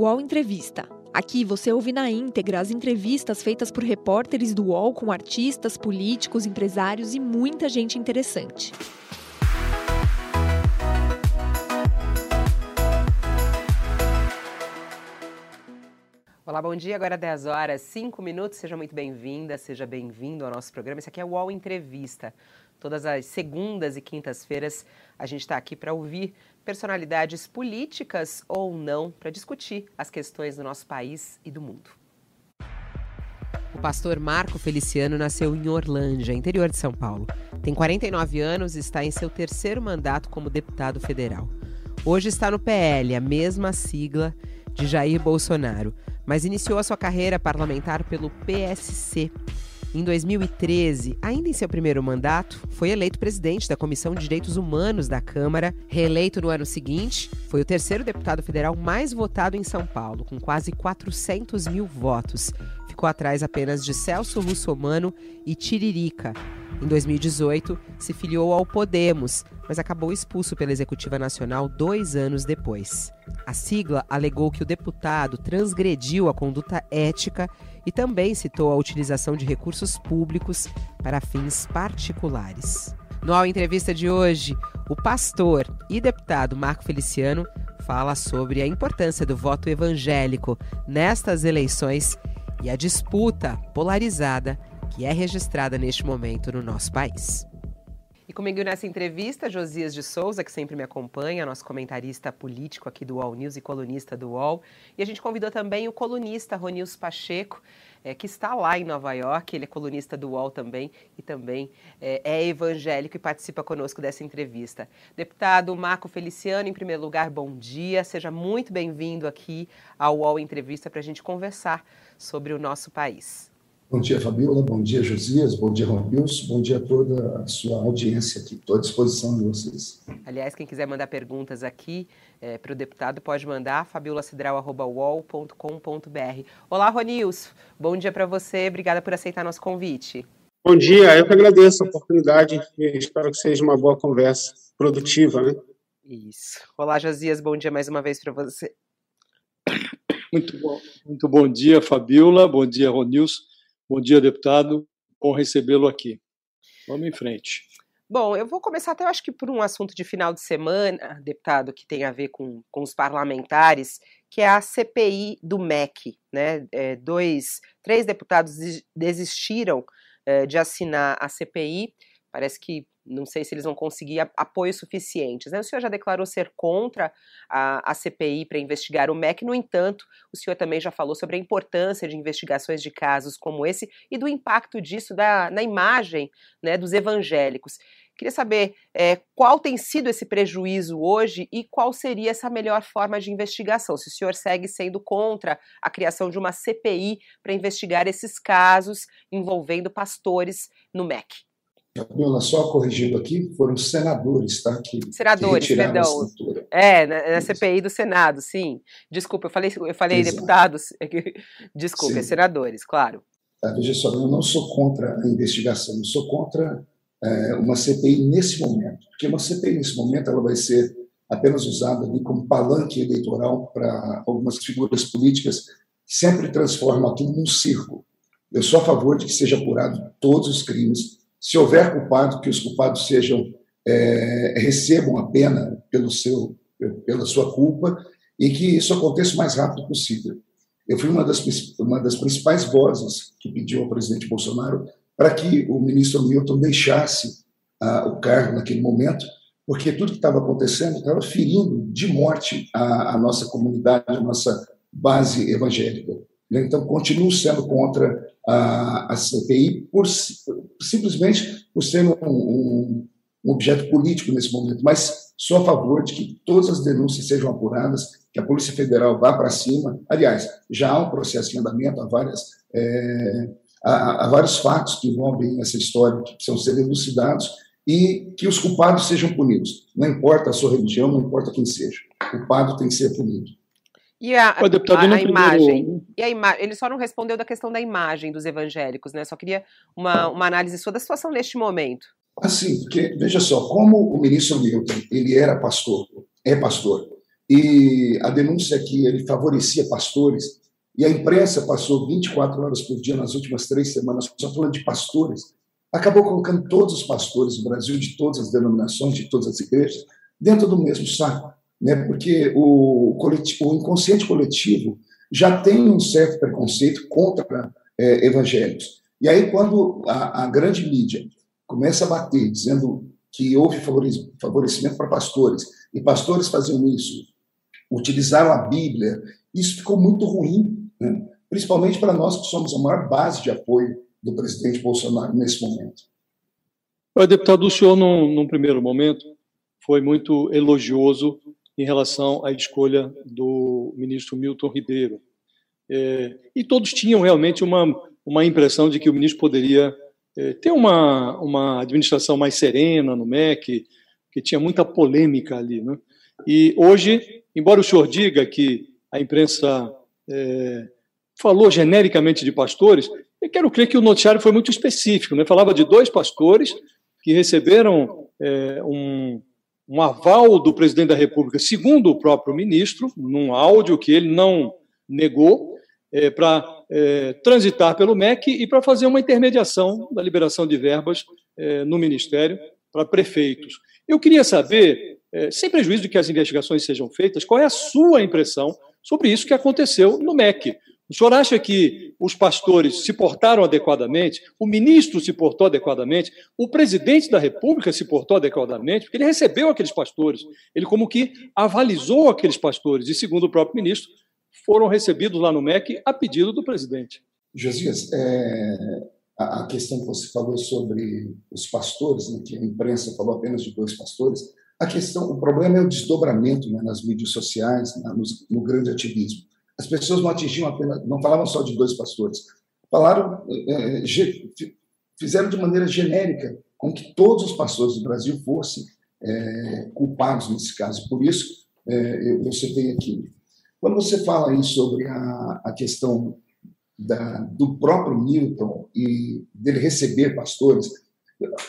UOL Entrevista. Aqui você ouve na íntegra as entrevistas feitas por repórteres do UOL com artistas, políticos, empresários e muita gente interessante. Olá, bom dia. Agora 10 horas, 5 minutos. Seja muito bem-vinda, seja bem-vindo ao nosso programa. Esse aqui é o UOL Entrevista. Todas as segundas e quintas-feiras a gente está aqui para ouvir personalidades políticas ou não para discutir as questões do nosso país e do mundo. O pastor Marco Feliciano nasceu em Orlândia, interior de São Paulo. Tem 49 anos e está em seu terceiro mandato como deputado federal. Hoje está no PL, a mesma sigla de Jair Bolsonaro, mas iniciou a sua carreira parlamentar pelo PSC. Em 2013, ainda em seu primeiro mandato, foi eleito presidente da Comissão de Direitos Humanos da Câmara. Reeleito no ano seguinte, foi o terceiro deputado federal mais votado em São Paulo, com quase 400 mil votos. Ficou atrás apenas de Celso Russomano e Tiririca. Em 2018, se filiou ao Podemos, mas acabou expulso pela Executiva Nacional dois anos depois. A sigla alegou que o deputado transgrediu a conduta ética e também citou a utilização de recursos públicos para fins particulares. No Entrevista de hoje, o pastor e deputado Marco Feliciano fala sobre a importância do voto evangélico nestas eleições e a disputa polarizada que é registrada neste momento no nosso país. E comigo nessa entrevista, Josias de Souza, que sempre me acompanha, nosso comentarista político aqui do UOL News e colunista do UOL. E a gente convidou também o colunista Ronils Pacheco, é, que está lá em Nova York, ele é colunista do UOL também e também é, é evangélico e participa conosco dessa entrevista. Deputado Marco Feliciano, em primeiro lugar, bom dia, seja muito bem-vindo aqui ao UOL Entrevista para a gente conversar sobre o nosso país. Bom dia, Fabiola. Bom dia, Josias. Bom dia, Romilson. Bom dia a toda a sua audiência aqui. Estou à disposição de vocês. Aliás, quem quiser mandar perguntas aqui é, para o deputado, pode mandar fabiolacidral.com.br. Olá, Ronils. Bom dia para você. Obrigada por aceitar nosso convite. Bom dia. Eu que agradeço a oportunidade e espero que seja uma boa conversa, produtiva, né? Isso. Olá, Josias. Bom dia mais uma vez para você. Muito bom. Muito bom dia, Fabiola. Bom dia, Ronils. Bom dia, deputado. Bom recebê-lo aqui. Vamos em frente. Bom, eu vou começar até, acho que por um assunto de final de semana, deputado, que tem a ver com, com os parlamentares, que é a CPI do MEC. Né? É, dois, três deputados desistiram é, de assinar a CPI. Parece que não sei se eles vão conseguir apoio suficientes. Né? O senhor já declarou ser contra a, a CPI para investigar o MEC, no entanto, o senhor também já falou sobre a importância de investigações de casos como esse e do impacto disso da, na imagem né, dos evangélicos. Queria saber é, qual tem sido esse prejuízo hoje e qual seria essa melhor forma de investigação. Se o senhor segue sendo contra a criação de uma CPI para investigar esses casos envolvendo pastores no MEC. Fabiola, só corrigindo aqui, foram senadores, tá? Que, senadores, que perdão. É, na, na CPI do Senado, sim. Desculpa, eu falei, eu falei deputados. Desculpa, é senadores, claro. Tá, veja só, eu não sou contra a investigação, eu sou contra é, uma CPI nesse momento. Porque uma CPI nesse momento ela vai ser apenas usada ali como palanque eleitoral para algumas figuras políticas que sempre transformam aquilo num circo. Eu sou a favor de que seja apurado todos os crimes se houver culpado, que os culpados sejam é, recebam a pena pelo seu, pela sua culpa e que isso aconteça o mais rápido possível. Eu fui uma das, uma das principais vozes que pediu ao presidente Bolsonaro para que o ministro Milton deixasse ah, o cargo naquele momento, porque tudo que estava acontecendo estava ferindo de morte a, a nossa comunidade, a nossa base evangélica. Então, continuo sendo contra a, a CPI por, simplesmente por ser um, um, um, objeto político nesse momento, mas sou a favor de que todas as denúncias sejam apuradas, que a Polícia Federal vá para cima. Aliás, já há um processo em andamento, há, várias, é, há, há vários fatos que envolvem essa história que precisam ser elucidados e que os culpados sejam punidos. Não importa a sua religião, não importa quem seja. O culpado tem que ser punido. E a, a, a, a imagem? E a ima ele só não respondeu da questão da imagem dos evangélicos, né? Só queria uma, uma análise sua da situação neste momento. Assim, porque, veja só, como o ministro Milton, ele era pastor, é pastor, e a denúncia é que ele favorecia pastores, e a imprensa passou 24 horas por dia nas últimas três semanas só falando de pastores, acabou colocando todos os pastores do Brasil, de todas as denominações, de todas as igrejas, dentro do mesmo saco, né? porque o, coletivo, o inconsciente coletivo já tem um certo preconceito contra é, evangélicos. E aí, quando a, a grande mídia começa a bater, dizendo que houve favorecimento para pastores, e pastores faziam isso, utilizaram a Bíblia, isso ficou muito ruim, né? principalmente para nós que somos a maior base de apoio do presidente Bolsonaro nesse momento. Deputado, o senhor, num, num primeiro momento, foi muito elogioso em relação à escolha do ministro Milton Ribeiro. É, e todos tinham realmente uma, uma impressão de que o ministro poderia é, ter uma, uma administração mais serena no MEC, que tinha muita polêmica ali. Né? E hoje, embora o senhor diga que a imprensa é, falou genericamente de pastores, eu quero crer que o noticiário foi muito específico. Né? Falava de dois pastores que receberam é, um, um aval do presidente da República, segundo o próprio ministro, num áudio que ele não negou, é, para é, transitar pelo MEC e para fazer uma intermediação da liberação de verbas é, no Ministério para prefeitos. Eu queria saber, é, sem prejuízo de que as investigações sejam feitas, qual é a sua impressão sobre isso que aconteceu no MEC. O senhor acha que os pastores se portaram adequadamente, o ministro se portou adequadamente, o presidente da República se portou adequadamente, porque ele recebeu aqueles pastores, ele como que avalizou aqueles pastores, e segundo o próprio ministro, foram recebidos lá no MEC a pedido do presidente. Josias, é, a, questão que você falou sobre os pastores, né, que a imprensa falou apenas de dois pastores, a questão, o problema é o desdobramento né, nas mídias sociais, no, no grande ativismo as pessoas não atingiam apenas, não falavam só de dois pastores, falaram, é, fizeram de maneira genérica com que todos os pastores do Brasil fossem é, culpados nesse caso. Por isso, é, eu, eu citei aqui. Quando você fala aí sobre a, a questão da, do próprio Milton e dele receber pastores,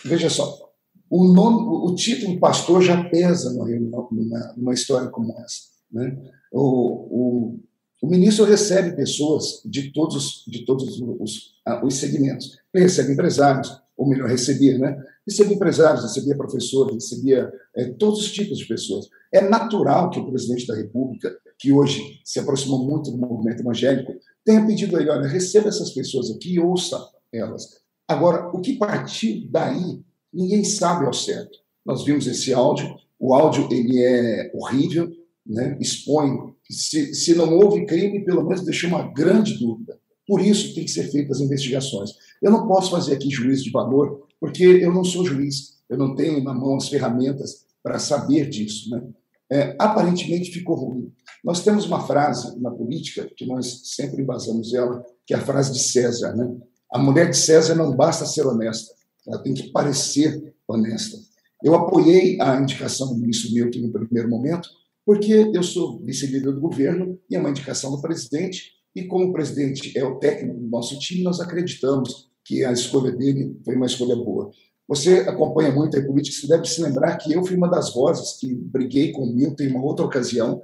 veja só, o, nome, o título pastor já pesa numa, numa história como essa. Né? O, o, o ministro recebe pessoas de todos, de todos os, ah, os segmentos. Ele recebe empresários, ou melhor, recebia, né? Recebia empresários, recebia professores, recebia é, todos os tipos de pessoas. É natural que o presidente da República, que hoje se aproximou muito do movimento evangélico, tenha pedido a ele: olha, receba essas pessoas aqui e ouça elas. Agora, o que partiu daí, ninguém sabe ao certo. Nós vimos esse áudio, o áudio ele é horrível, né? expõe se, se não houve crime, pelo menos deixou uma grande dúvida. Por isso tem que ser feitas as investigações. Eu não posso fazer aqui juízo de valor, porque eu não sou juiz, eu não tenho na mão as ferramentas para saber disso. Né? É, aparentemente ficou ruim. Nós temos uma frase na política, que nós sempre embasamos ela, que é a frase de César. Né? A mulher de César não basta ser honesta, ela tem que parecer honesta. Eu apoiei a indicação do ministro Milton no primeiro momento, porque eu sou vice-líder do governo e é uma indicação do presidente, e como o presidente é o técnico do nosso time, nós acreditamos que a escolha dele foi uma escolha boa. Você acompanha muito a política, você deve se lembrar que eu fui uma das vozes que briguei com o Milton em uma outra ocasião,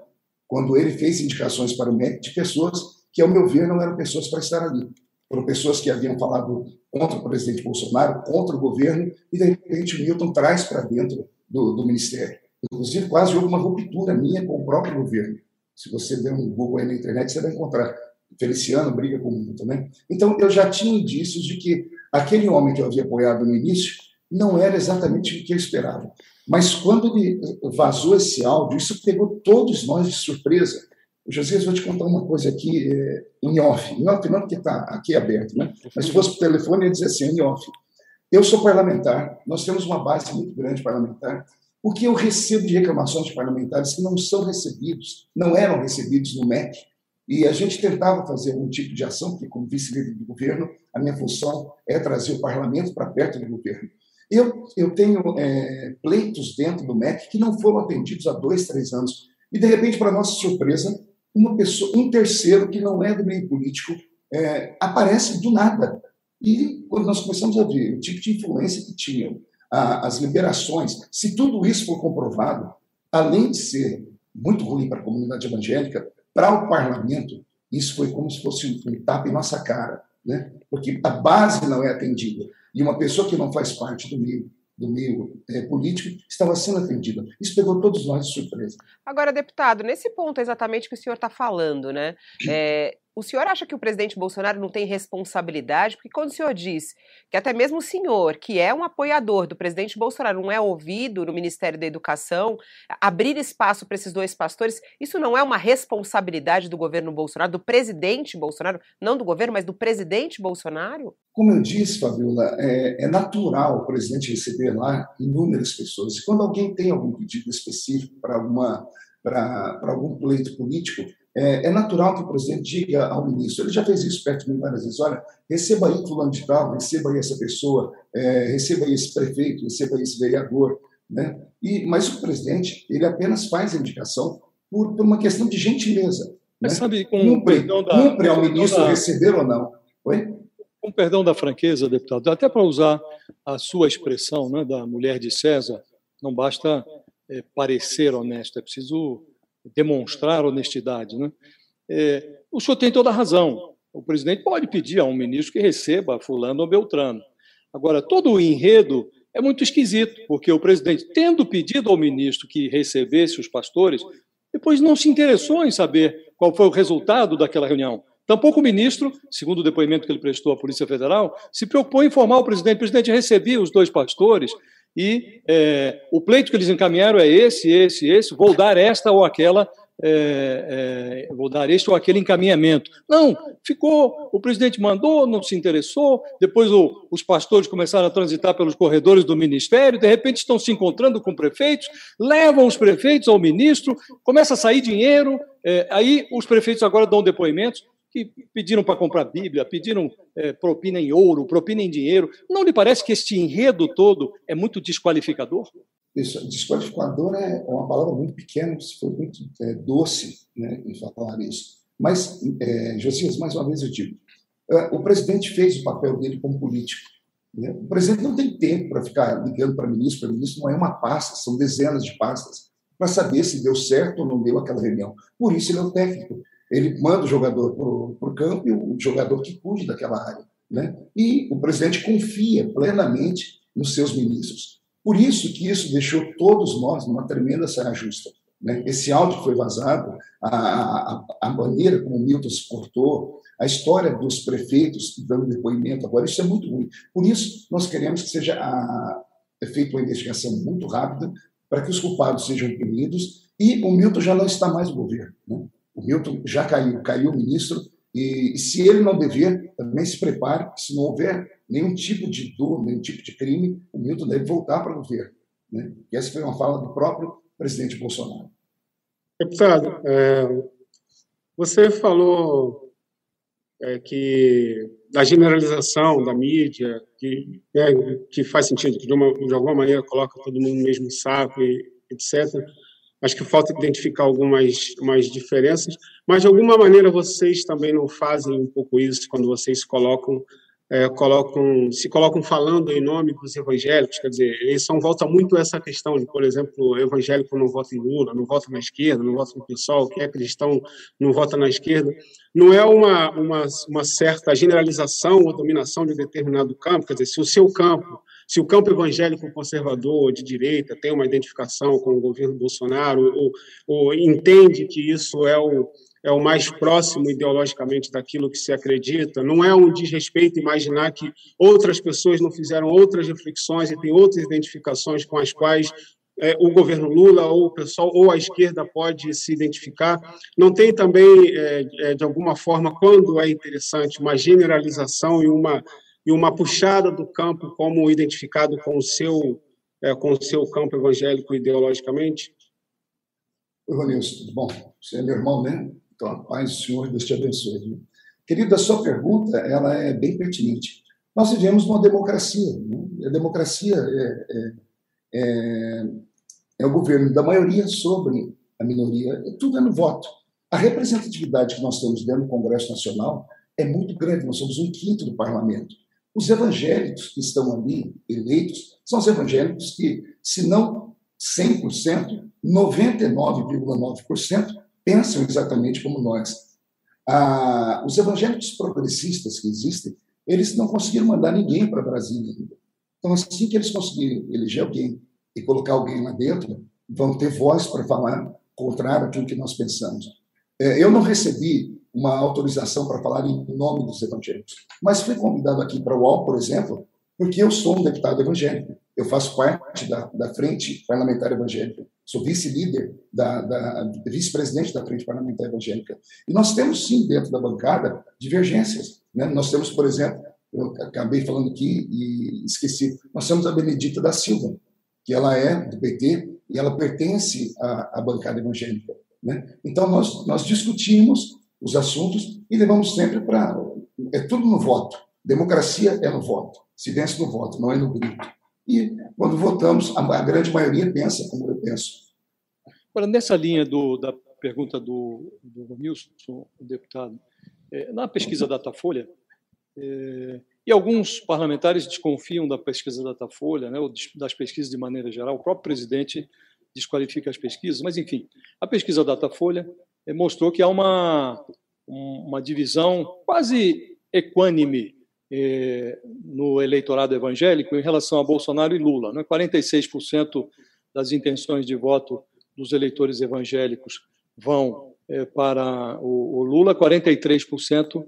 quando ele fez indicações para o MEC de pessoas que, ao meu ver, não eram pessoas para estar ali. Foram pessoas que haviam falado contra o presidente Bolsonaro, contra o governo, e de repente o Milton traz para dentro do, do ministério. Inclusive, quase houve uma ruptura minha com o próprio governo. Se você der um Google aí na internet, você vai encontrar. Feliciano briga com o mundo, né? Então, eu já tinha indícios de que aquele homem que eu havia apoiado no início não era exatamente o que eu esperava. Mas quando ele vazou esse áudio, isso pegou todos nós de surpresa. José, vou te contar uma coisa aqui é, em off. Em off não, porque está aqui aberto, né? Mas se fosse por telefone, ia dizer assim, em off. Eu sou parlamentar, nós temos uma base muito grande parlamentar, o que eu recebo de reclamações de parlamentares que não são recebidos, não eram recebidos no MEC, e a gente tentava fazer algum tipo de ação, porque, como vice-líder do governo, a minha função é trazer o parlamento para perto do governo. Eu, eu tenho é, pleitos dentro do MEC que não foram atendidos há dois, três anos. E, de repente, para nossa surpresa, uma pessoa, um terceiro que não é do meio político é, aparece do nada. E quando nós começamos a ver o tipo de influência que tinham a, as liberações, se tudo isso for comprovado, além de ser muito ruim para a comunidade evangélica, para o parlamento, isso foi como se fosse um tapa em nossa cara, né? porque a base não é atendida. E uma pessoa que não faz parte do meio do meio é, político estava sendo atendida. Isso pegou todos nós de surpresa. Agora, deputado, nesse ponto exatamente que o senhor está falando, né? É, o senhor acha que o presidente Bolsonaro não tem responsabilidade? Porque quando o senhor diz que até mesmo o senhor, que é um apoiador do presidente Bolsonaro, não é ouvido no Ministério da Educação, abrir espaço para esses dois pastores, isso não é uma responsabilidade do governo Bolsonaro, do presidente Bolsonaro, não do governo, mas do presidente Bolsonaro? Como eu disse, Fabiola, é, é natural o presidente receber lá inúmeras pessoas. E quando alguém tem algum pedido específico para alguma para algum pleito político, é, é, natural que o presidente diga ao ministro, ele já fez isso perto de mim várias vezes, olha, receba aí fulano de tal, receba aí essa pessoa, é, receba aí esse prefeito, receba aí esse vereador, né? E, mas o presidente, ele apenas faz a indicação por, por uma questão de gentileza. Mas né? sabe, com cumpre, da, cumpre ao ministro da, receber ou não. Oi? Com perdão da franqueza, deputado, até para usar a sua expressão né, da mulher de César, não basta é, parecer honesto, é preciso demonstrar honestidade. Né? É, o senhor tem toda a razão. O presidente pode pedir a um ministro que receba fulano ou beltrano. Agora, todo o enredo é muito esquisito, porque o presidente, tendo pedido ao ministro que recebesse os pastores, depois não se interessou em saber qual foi o resultado daquela reunião. Tampouco o ministro, segundo o depoimento que ele prestou à Polícia Federal, se preocupou em informar o presidente. O presidente recebia os dois pastores e é, o pleito que eles encaminharam é esse, esse, esse, vou dar esta ou aquela, é, é, vou dar este ou aquele encaminhamento. Não, ficou, o presidente mandou, não se interessou, depois o, os pastores começaram a transitar pelos corredores do ministério, de repente estão se encontrando com prefeitos, levam os prefeitos ao ministro, começa a sair dinheiro, é, aí os prefeitos agora dão depoimentos, pediram para comprar Bíblia, pediram é, propina em ouro, propina em dinheiro. Não lhe parece que este enredo todo é muito desqualificador? Isso, desqualificador é uma palavra muito pequena, foi muito é, doce né, em falar isso. Mas, é, Josias, mais uma vez eu digo, é, o presidente fez o papel dele como político. Né? O presidente não tem tempo para ficar ligando para ministro, para ministro não é uma pasta, são dezenas de pastas, para saber se deu certo ou não deu aquela reunião. Por isso ele é o técnico ele manda o jogador para o campo e o jogador que cuide daquela área. Né? E o presidente confia plenamente nos seus ministros. Por isso que isso deixou todos nós numa tremenda saia justa. Né? Esse áudio foi vazado, a, a, a, maneira como o Milton se portou, a história dos prefeitos dando depoimento agora, isso é muito ruim. Por isso, nós queremos que seja a, é feita uma investigação muito rápida para que os culpados sejam punidos e o Milton já não está mais no governo. Né? O Milton já caiu, caiu o ministro, e, e se ele não dever, também se prepare, se não houver nenhum tipo de dor, nenhum tipo de crime, o Milton deve voltar para o governo. Né? E essa foi uma fala do próprio presidente Bolsonaro. Deputado, é, você falou é, que da generalização da mídia, que, é, que faz sentido, que de, uma, de alguma maneira coloca todo mundo no mesmo saco, e, etc. Acho que falta identificar algumas umas diferenças, mas de alguma maneira vocês também não fazem um pouco isso quando vocês colocam é, colocam, se colocam falando em nome dos evangélicos, quer dizer, eles são volta muito essa questão de, por exemplo, o evangélico não vota em Lula, não vota na esquerda, não vota no PSOL, quem é cristão não vota na esquerda. Não é uma, uma, uma certa generalização ou dominação de determinado campo, quer dizer, se o seu campo se o campo evangélico conservador de direita tem uma identificação com o governo Bolsonaro ou, ou entende que isso é o, é o mais próximo ideologicamente daquilo que se acredita, não é um desrespeito imaginar que outras pessoas não fizeram outras reflexões e têm outras identificações com as quais é, o governo Lula ou o pessoal ou a esquerda pode se identificar. Não tem também, é, é, de alguma forma, quando é interessante, uma generalização e uma e uma puxada do campo como identificado com o seu é, com o seu campo evangélico ideologicamente? Ronilson, tudo bom? Você é meu irmão, né? Então, a paz do Senhor, Deus te abençoe. Querido, a sua pergunta ela é bem pertinente. Nós vivemos uma democracia. Né? A democracia é, é, é, é o governo da maioria sobre a minoria. Tudo é no voto. A representatividade que nós temos dentro do Congresso Nacional é muito grande. Nós somos um quinto do parlamento. Os evangélicos que estão ali eleitos são os evangélicos que, se não 100%, 99,9% pensam exatamente como nós. Ah, os evangélicos progressistas que existem, eles não conseguiram mandar ninguém para Brasília ainda. Então, assim que eles conseguirem eleger alguém e colocar alguém lá dentro, vão ter voz para falar contrário àquilo que nós pensamos. É, eu não recebi uma autorização para falar em nome dos evangélicos, mas fui convidado aqui para o UOL, por exemplo, porque eu sou um deputado evangélico. Eu faço parte da, da Frente Parlamentar Evangélica. Sou vice-líder, da, da vice-presidente da Frente Parlamentar Evangélica. E nós temos, sim, dentro da bancada, divergências. Né? Nós temos, por exemplo, eu acabei falando aqui e esqueci, nós temos a Benedita da Silva, que ela é do PT e ela pertence à, à bancada evangélica. Né? Então, nós, nós discutimos os assuntos e levamos sempre para. É tudo no voto. Democracia é no voto. Se vence no voto, não é no grito. E quando votamos, a, grande maioria pensa como eu penso. Agora, nessa linha do, da pergunta do, do Nilson, deputado, é, na pesquisa Datafolha, é, e alguns parlamentares desconfiam da pesquisa Datafolha, né, ou das pesquisas de maneira geral, o próprio presidente desqualifica as pesquisas, mas, enfim, a pesquisa Datafolha mostrou que há uma, uma divisão quase equânime é, no eleitorado evangélico em relação a Bolsonaro e Lula. Né? 46% das intenções de voto dos eleitores evangélicos vão é, para o, o, Lula, 43%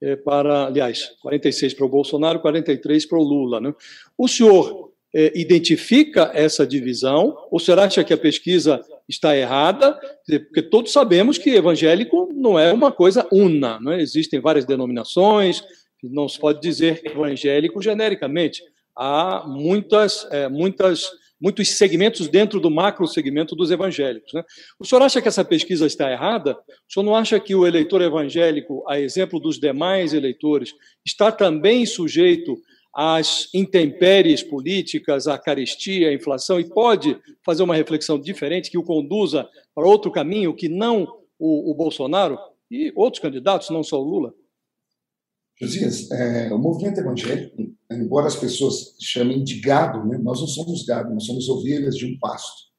é, para, aliás, 46 para o Bolsonaro, 43 para o Lula. Né? O senhor é, identifica essa divisão, ou senhor acha que a pesquisa está errada? Porque todos sabemos que evangélico não é uma coisa una, não é? existem várias denominações, não se pode dizer evangélico genericamente. Há muitas, é, muitas, muitos segmentos dentro do macro segmento dos evangélicos. Né? O senhor acha que essa pesquisa está errada? O senhor não acha que o eleitor evangélico, a exemplo dos demais eleitores, está também sujeito às intempéries políticas, à carestia, à inflação, e pode fazer uma reflexão diferente que o conduza para outro caminho que não o, o Bolsonaro e outros candidatos, não só o Lula? Josias, é, o movimento evangélico, embora as pessoas chamem de gado, né, nós não somos gado, nós somos ovelhas de um pasto.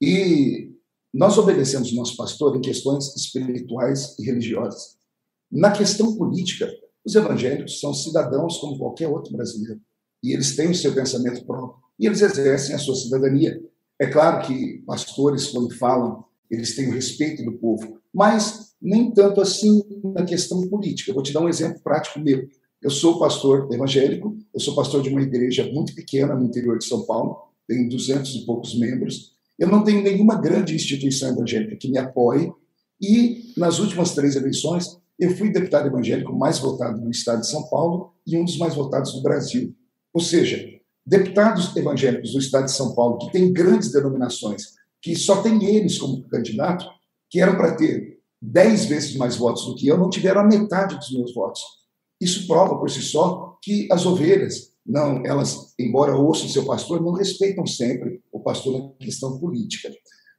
E nós obedecemos nosso pastor em questões espirituais e religiosas. Na questão política, os evangélicos são cidadãos como qualquer outro brasileiro. E eles têm o seu pensamento próprio. E eles exercem a sua cidadania. É claro que pastores, quando falam, eles têm o respeito do povo. Mas nem tanto assim na questão política. vou te dar um exemplo prático meu. Eu sou pastor evangélico, eu sou pastor de uma igreja muito pequena no interior de São Paulo, tem 200 e poucos membros. Eu não tenho nenhuma grande instituição evangélica que me apoie, e nas últimas três eleições, eu fui deputado evangélico mais votado no estado de São Paulo e um dos mais votados do Brasil. Ou seja, deputados evangélicos do estado de São Paulo, que têm grandes denominações, que só tem eles como candidato, que eram para ter dez vezes mais votos do que eu, não tiveram a metade dos meus votos. Isso prova por si só que as ovelhas, não, elas, embora ouçam seu pastor, não respeitam sempre o pastor na questão política.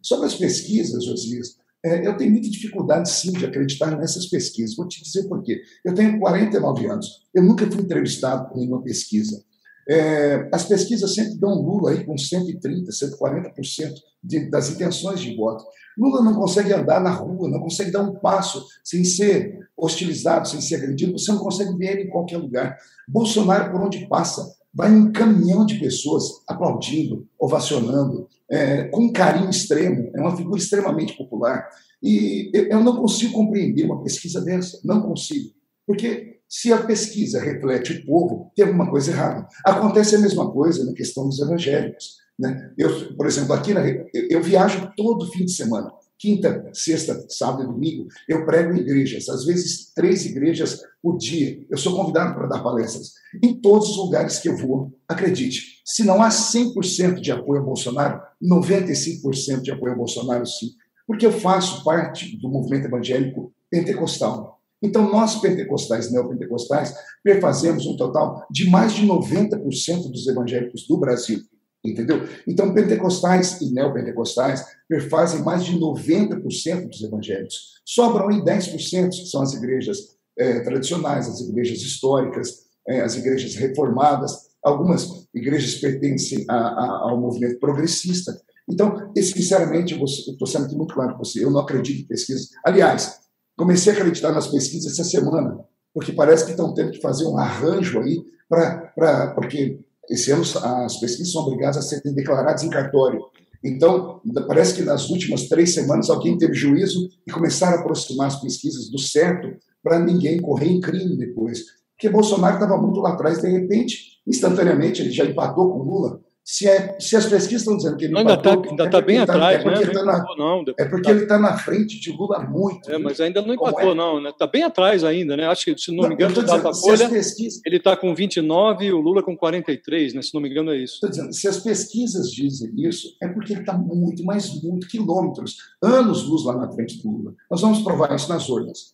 Sobre as pesquisas, Josias, é, eu tenho muita dificuldade, sim, de acreditar nessas pesquisas. Vou te dizer por quê. Eu tenho 49 anos, eu nunca fui entrevistado por nenhuma pesquisa. É, as pesquisas sempre dão Lula aí com 130%, 140% de, das intenções de voto. Lula não consegue andar na rua, não consegue dar um passo sem ser hostilizado, sem ser agredido, você não consegue ver ele em qualquer lugar. Bolsonaro, por onde passa, vai um caminhão de pessoas aplaudindo, ovacionando, é, com carinho extremo, é uma figura extremamente popular. E eu não consigo compreender uma pesquisa dessa, não consigo. Porque se a pesquisa reflete o povo, tem alguma coisa errada. Acontece a mesma coisa na questão dos evangélicos. Né? Eu, por exemplo, aqui na, eu viajo todo fim de semana. Quinta, sexta, sábado e domingo, eu prego em igrejas, às vezes três igrejas por dia. Eu sou convidado para dar palestras. Em todos os lugares que eu vou, acredite, se não há 100% de apoio a Bolsonaro, 95% de apoio a Bolsonaro, sim. Porque eu faço parte do movimento evangélico pentecostal. Então, nós, pentecostais, neopentecostais, perfazemos um total de mais de 90% dos evangélicos do Brasil. Entendeu? Então, pentecostais e neopentecostais perfazem mais de 90% dos evangélicos. Sobram aí 10%, que são as igrejas é, tradicionais, as igrejas históricas, é, as igrejas reformadas. Algumas igrejas pertencem a, a, ao movimento progressista. Então, sinceramente, estou sendo aqui muito claro com você, eu não acredito em pesquisas. Aliás, comecei a acreditar nas pesquisas essa semana, porque parece que estão tendo que fazer um arranjo aí para. Porque esse ano as pesquisas são obrigadas a serem declaradas em cartório. Então, parece que nas últimas três semanas alguém teve juízo e começaram a aproximar as pesquisas do certo para ninguém correr em crime depois. Porque Bolsonaro estava muito lá atrás, de repente, instantaneamente, ele já empatou com Lula. Se, é, se as pesquisas estão dizendo que ele ainda está ainda tá bem tá, atrás, é porque, né? Ele, tá na, não, é porque ele está na frente de Lula muito. É, mas ainda não empatou, é? não. Está né? Tá bem atrás ainda, né? Acho que, se não, não me engano, o Datafolha, pesquisas... ele está com 29 e o Lula com 43, né? Se não me engano, é isso. Estou dizendo, se as pesquisas dizem isso, é porque ele está muito, mas muito, quilômetros, anos luz lá na frente do Lula. Nós vamos provar isso nas urnas.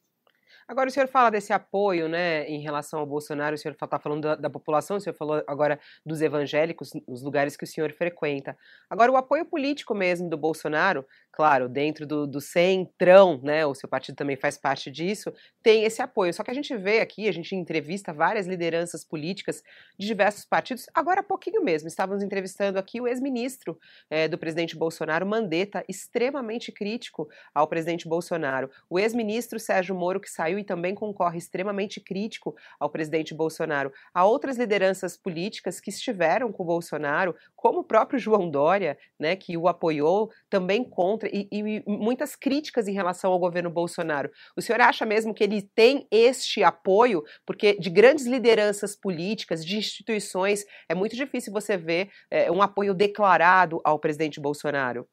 Agora, o senhor fala desse apoio né, em relação ao Bolsonaro, o senhor está falando da, da, população, o senhor falou agora dos evangélicos, os lugares que o senhor frequenta. Agora, o apoio político mesmo do Bolsonaro, claro, dentro do, do centrão, né, o seu partido também faz parte disso, tem esse apoio. Só que a gente vê aqui, a gente entrevista várias lideranças políticas de diversos partidos. Agora há pouquinho mesmo, estávamos entrevistando aqui o ex-ministro é, do presidente Bolsonaro, Mandetta, extremamente crítico ao presidente Bolsonaro. O ex-ministro Sérgio Moro, que saiu e também concorre extremamente crítico ao presidente Bolsonaro. Há outras lideranças políticas que estiveram com o Bolsonaro, como o próprio João Dória, né, que o apoiou, também contra e, e, muitas críticas em relação ao governo Bolsonaro. O senhor acha mesmo que ele tem este apoio? Porque de grandes lideranças políticas, de instituições, é muito difícil você ver é, um apoio declarado ao presidente Bolsonaro.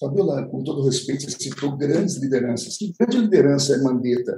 Fabiola, com todo respeito, você citou grandes lideranças. Que grande liderança é Mandetta?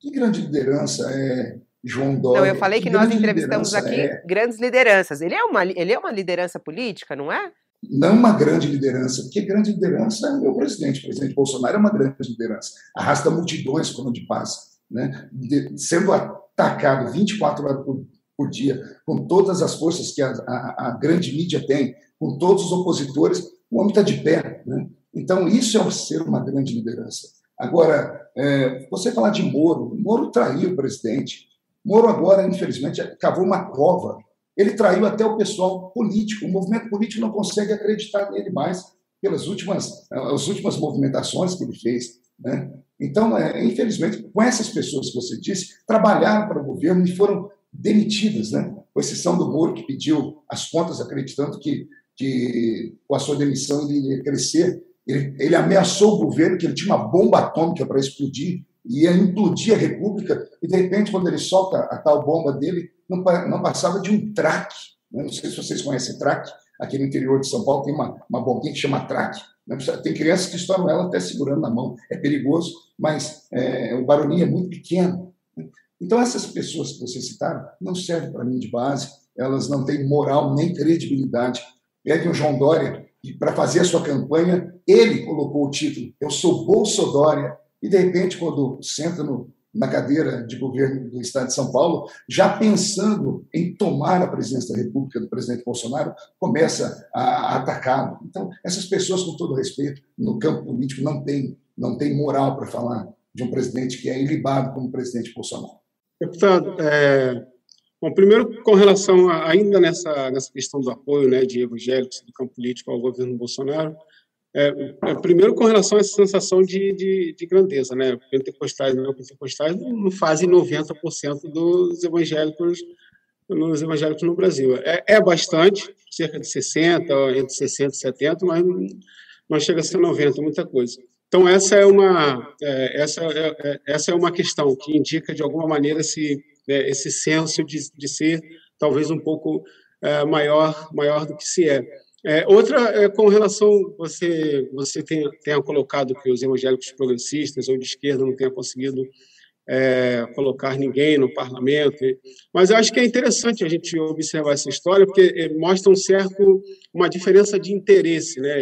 Que grande liderança é João Dória? Não, eu falei que, que nós entrevistamos aqui é... grandes lideranças. Ele é, uma, ele é uma liderança política, não é? Não uma grande liderança, porque grande liderança é o meu presidente. O presidente Bolsonaro é uma grande liderança. Arrasta multidões quando onde passa. Né? De, sendo atacado 24 horas por, por, dia, com todas as forças que a, a, a, grande mídia tem, com todos os opositores, o homem está de pé. Né? Então, isso é ser uma grande liderança. Agora, é, você falar de Moro, Moro traiu o presidente. Moro agora, infelizmente, cavou uma cova ele traiu até o pessoal político. O movimento político não consegue acreditar nele mais pelas últimas, as últimas movimentações que ele fez. Né? Então, é, infelizmente, com essas pessoas que você disse, trabalharam para o governo e foram demitidas, né? com exceção do Moro, que pediu as contas acreditando que, que com a sua demissão ele ia crescer. Ele, ele ameaçou o governo que ele tinha uma bomba atômica para explodir, ia implodir a República, e de repente, quando ele solta a tal bomba dele, não, não passava de um traque. Né? Não sei se vocês conhecem traque. Aqui no interior de São Paulo tem uma, uma bombinha que chama traque. Né? Tem crianças que estouram ela até segurando na mão. É perigoso, mas é, o barulhinho é muito pequeno. Né? Então, essas pessoas que vocês citaram não servem para mim de base, elas não têm moral nem credibilidade. Pegue o João Dória, para fazer a sua campanha, ele colocou o título Eu sou Bolsodória, e de repente, quando senta no, na cadeira de governo do Estado de São Paulo, já pensando em tomar a presidência da República do presidente Bolsonaro, começa a, atacá-lo. Então, essas pessoas, com todo respeito, no campo político, não têm não tem moral para falar de um presidente que é ilibado como o presidente Bolsonaro. Deputado, é, bom, primeiro, com relação a, ainda nessa, nessa questão do apoio né, de evangélicos do campo político ao governo Bolsonaro, é, é, primeiro, com relação a essa sensação de, de, de grandeza, né? Pentecostais e não pentecostais não fazem 90% dos evangélicos nos evangélicos no Brasil. É, é, bastante, cerca de 60, entre 60 e 70, mas não, chega a ser 90, muita coisa. Então essa é uma é, essa é, é, essa é uma questão que indica de alguma maneira esse né, esse senso de, de ser talvez um pouco maior maior do que se é. É, outra é com relação você você tenha, tenha colocado que os evangélicos progressistas ou de esquerda não tenham conseguido é, colocar ninguém no parlamento, mas eu acho que é interessante a gente observar essa história porque é, mostra um certo uma diferença de interesse, né?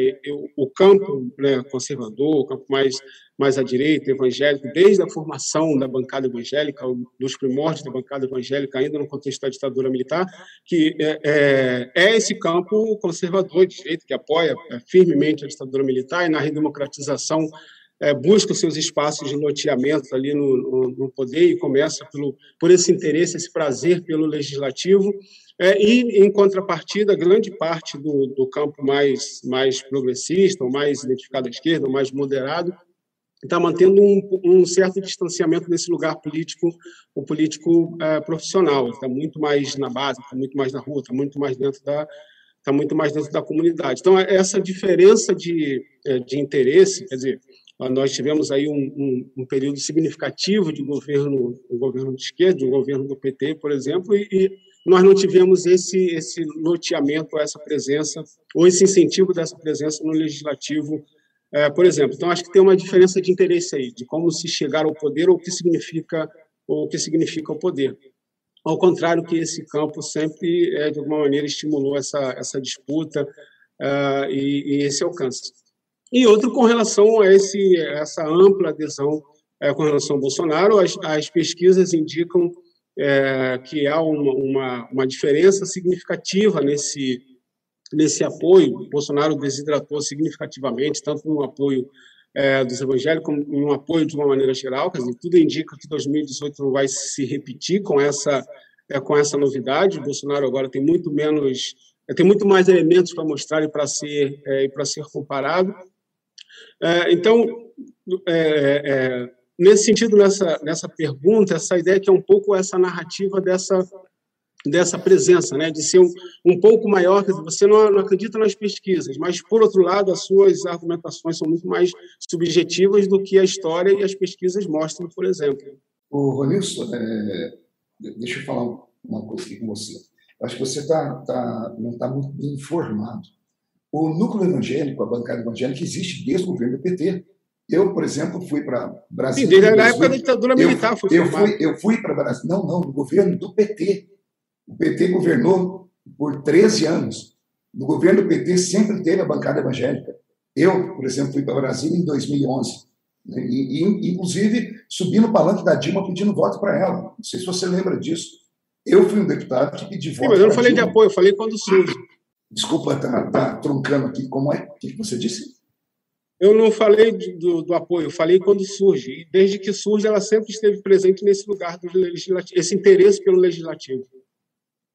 o campo né, conservador, o campo mais mais à direita, evangélico, desde a formação da bancada evangélica, dos primórdios da bancada evangélica, ainda no contexto da ditadura militar, que é, é, é esse campo conservador de direita que apoia é, firmemente a ditadura militar e na redemocratização é, busca os seus espaços de loteamento ali no, no, no, poder e começa pelo, por esse interesse, esse prazer pelo legislativo. É, e, em contrapartida, grande parte do, do campo mais, mais progressista, ou mais identificado à esquerda, ou mais moderado, está mantendo um, um, certo distanciamento desse lugar político, o político é, profissional. Está muito mais na base, está muito mais na rua, está muito mais dentro da está muito mais dentro da comunidade. Então essa diferença de, é, de interesse, quer dizer, nós tivemos aí um, um, um, período significativo de governo, um governo de esquerda, um governo do PT, por exemplo, e, e nós não tivemos esse, esse loteamento, essa presença, ou esse incentivo dessa presença no legislativo, é, por exemplo. Então, acho que tem uma diferença de interesse aí, de como se chegar ao poder ou o que significa, ou o que significa o poder. Ao contrário que esse campo sempre, é, de alguma maneira, estimulou essa, essa disputa uh, e, e esse alcance. E outro com relação a esse, essa ampla adesão é, com relação ao Bolsonaro, as, as pesquisas indicam é, que há uma, uma, uma, diferença significativa nesse, nesse apoio. Bolsonaro desidratou significativamente, tanto no apoio é, dos evangélicos como no apoio de uma maneira geral. Quer dizer, tudo indica que 2018 não vai se repetir com essa, é, com essa novidade. O Bolsonaro agora tem muito menos, é, tem muito mais elementos para mostrar e para ser, é, para ser comparado. É, então, é, é, nesse sentido, nessa, nessa pergunta, essa ideia que é um pouco essa narrativa dessa dessa presença, né, de ser um, um pouco maior, você não, não, acredita nas pesquisas, mas, por outro lado, as suas argumentações são muito mais subjetivas do que a história e as pesquisas mostram, por exemplo. O Ronilson, é, deixa eu falar uma coisa aqui com você. Acho que você tá, tá, não está muito bem informado. O núcleo evangélico, a bancada evangélica, existe desde o governo do PT. Eu, por exemplo, fui para Brasília. Sim, desde a época da ditadura militar. Eu, eu fui, eu fui para Brasília. Não, não, no governo do PT. O PT governou por 13 anos. No governo do PT sempre teve a bancada evangélica. Eu, por exemplo, fui para Brasília em 2011. Né, e, e, inclusive, subi no palanque da Dilma pedindo voto para ela. Não sei se você lembra disso. Eu fui um deputado que pedi voto. Sim, mas eu não falei Dilma. de apoio, eu falei quando surge. Desculpa, tá, tá truncando aqui. Como é? O que você disse? Eu não falei do, do, apoio, falei quando surge. E desde que surge, ela sempre esteve presente nesse lugar do legislativo, esse interesse pelo legislativo.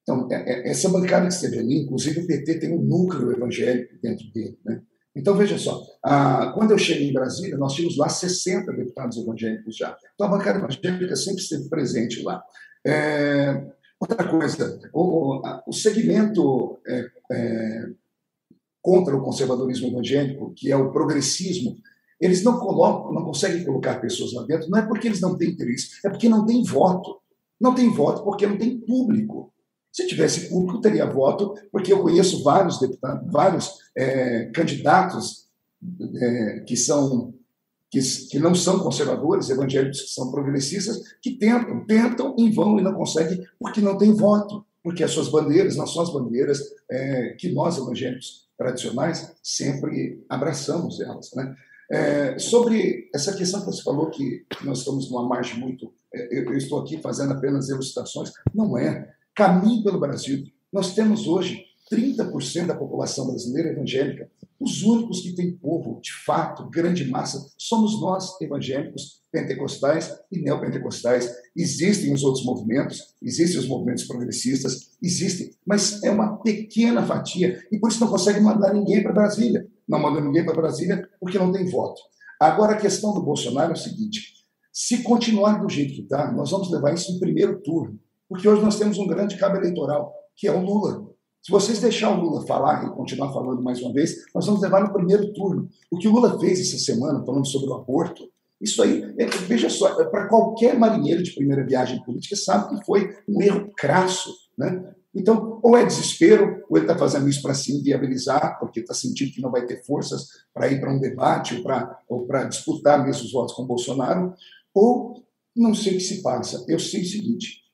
Então, é, é, essa bancada que esteve ali, inclusive o PT tem um núcleo evangélico dentro dele. Né? Então, veja só, a, quando eu cheguei em Brasília, nós tínhamos lá 60 deputados evangélicos já. Então, a bancada evangélica sempre esteve presente lá. É, Outra coisa, o, o segmento é, é, contra o conservadorismo evangélico, que é o progressismo, eles não colocam, não conseguem colocar pessoas lá dentro, não é porque eles não têm interesse, é porque não tem voto. Não tem voto porque não tem público. Se tivesse público, teria voto, porque eu conheço vários deputados, vários é, candidatos é, que são que, que não são conservadores, evangélicos que são progressistas, que tentam, tentam em vão e não conseguem, porque não tem voto, porque as suas bandeiras não são as bandeiras é, que nós, evangélicos tradicionais, sempre abraçamos elas. Né? É, sobre essa questão que você falou, que nós estamos numa margem muito. É, eu, estou aqui fazendo apenas elucidações, não é. Caminho pelo Brasil. Nós temos hoje 30% da população brasileira evangélica. Os únicos que têm povo, de fato, grande massa, somos nós, evangélicos, pentecostais e neopentecostais. Existem os outros movimentos, existem os movimentos progressistas, existem, mas é uma pequena fatia e por isso não consegue mandar ninguém para Brasília. Não manda ninguém para Brasília porque não tem voto. Agora, a questão do Bolsonaro é o seguinte: se continuar do jeito que está, nós vamos levar isso em primeiro turno, porque hoje nós temos um grande cabo eleitoral, que é o Lula. Se vocês deixar o Lula falar e continuar falando mais uma vez, nós vamos levar no primeiro turno. O que o Lula fez essa semana, falando sobre o aborto, isso aí, é, veja só, é para qualquer marinheiro de primeira viagem política sabe que foi um erro crasso. Né? Então, ou é desespero, ou ele está fazendo isso para se inviabilizar, porque está sentindo que não vai ter forças para ir para um debate ou para disputar mesmo os votos com Bolsonaro, ou não sei o que se passa. Eu sei o seguinte: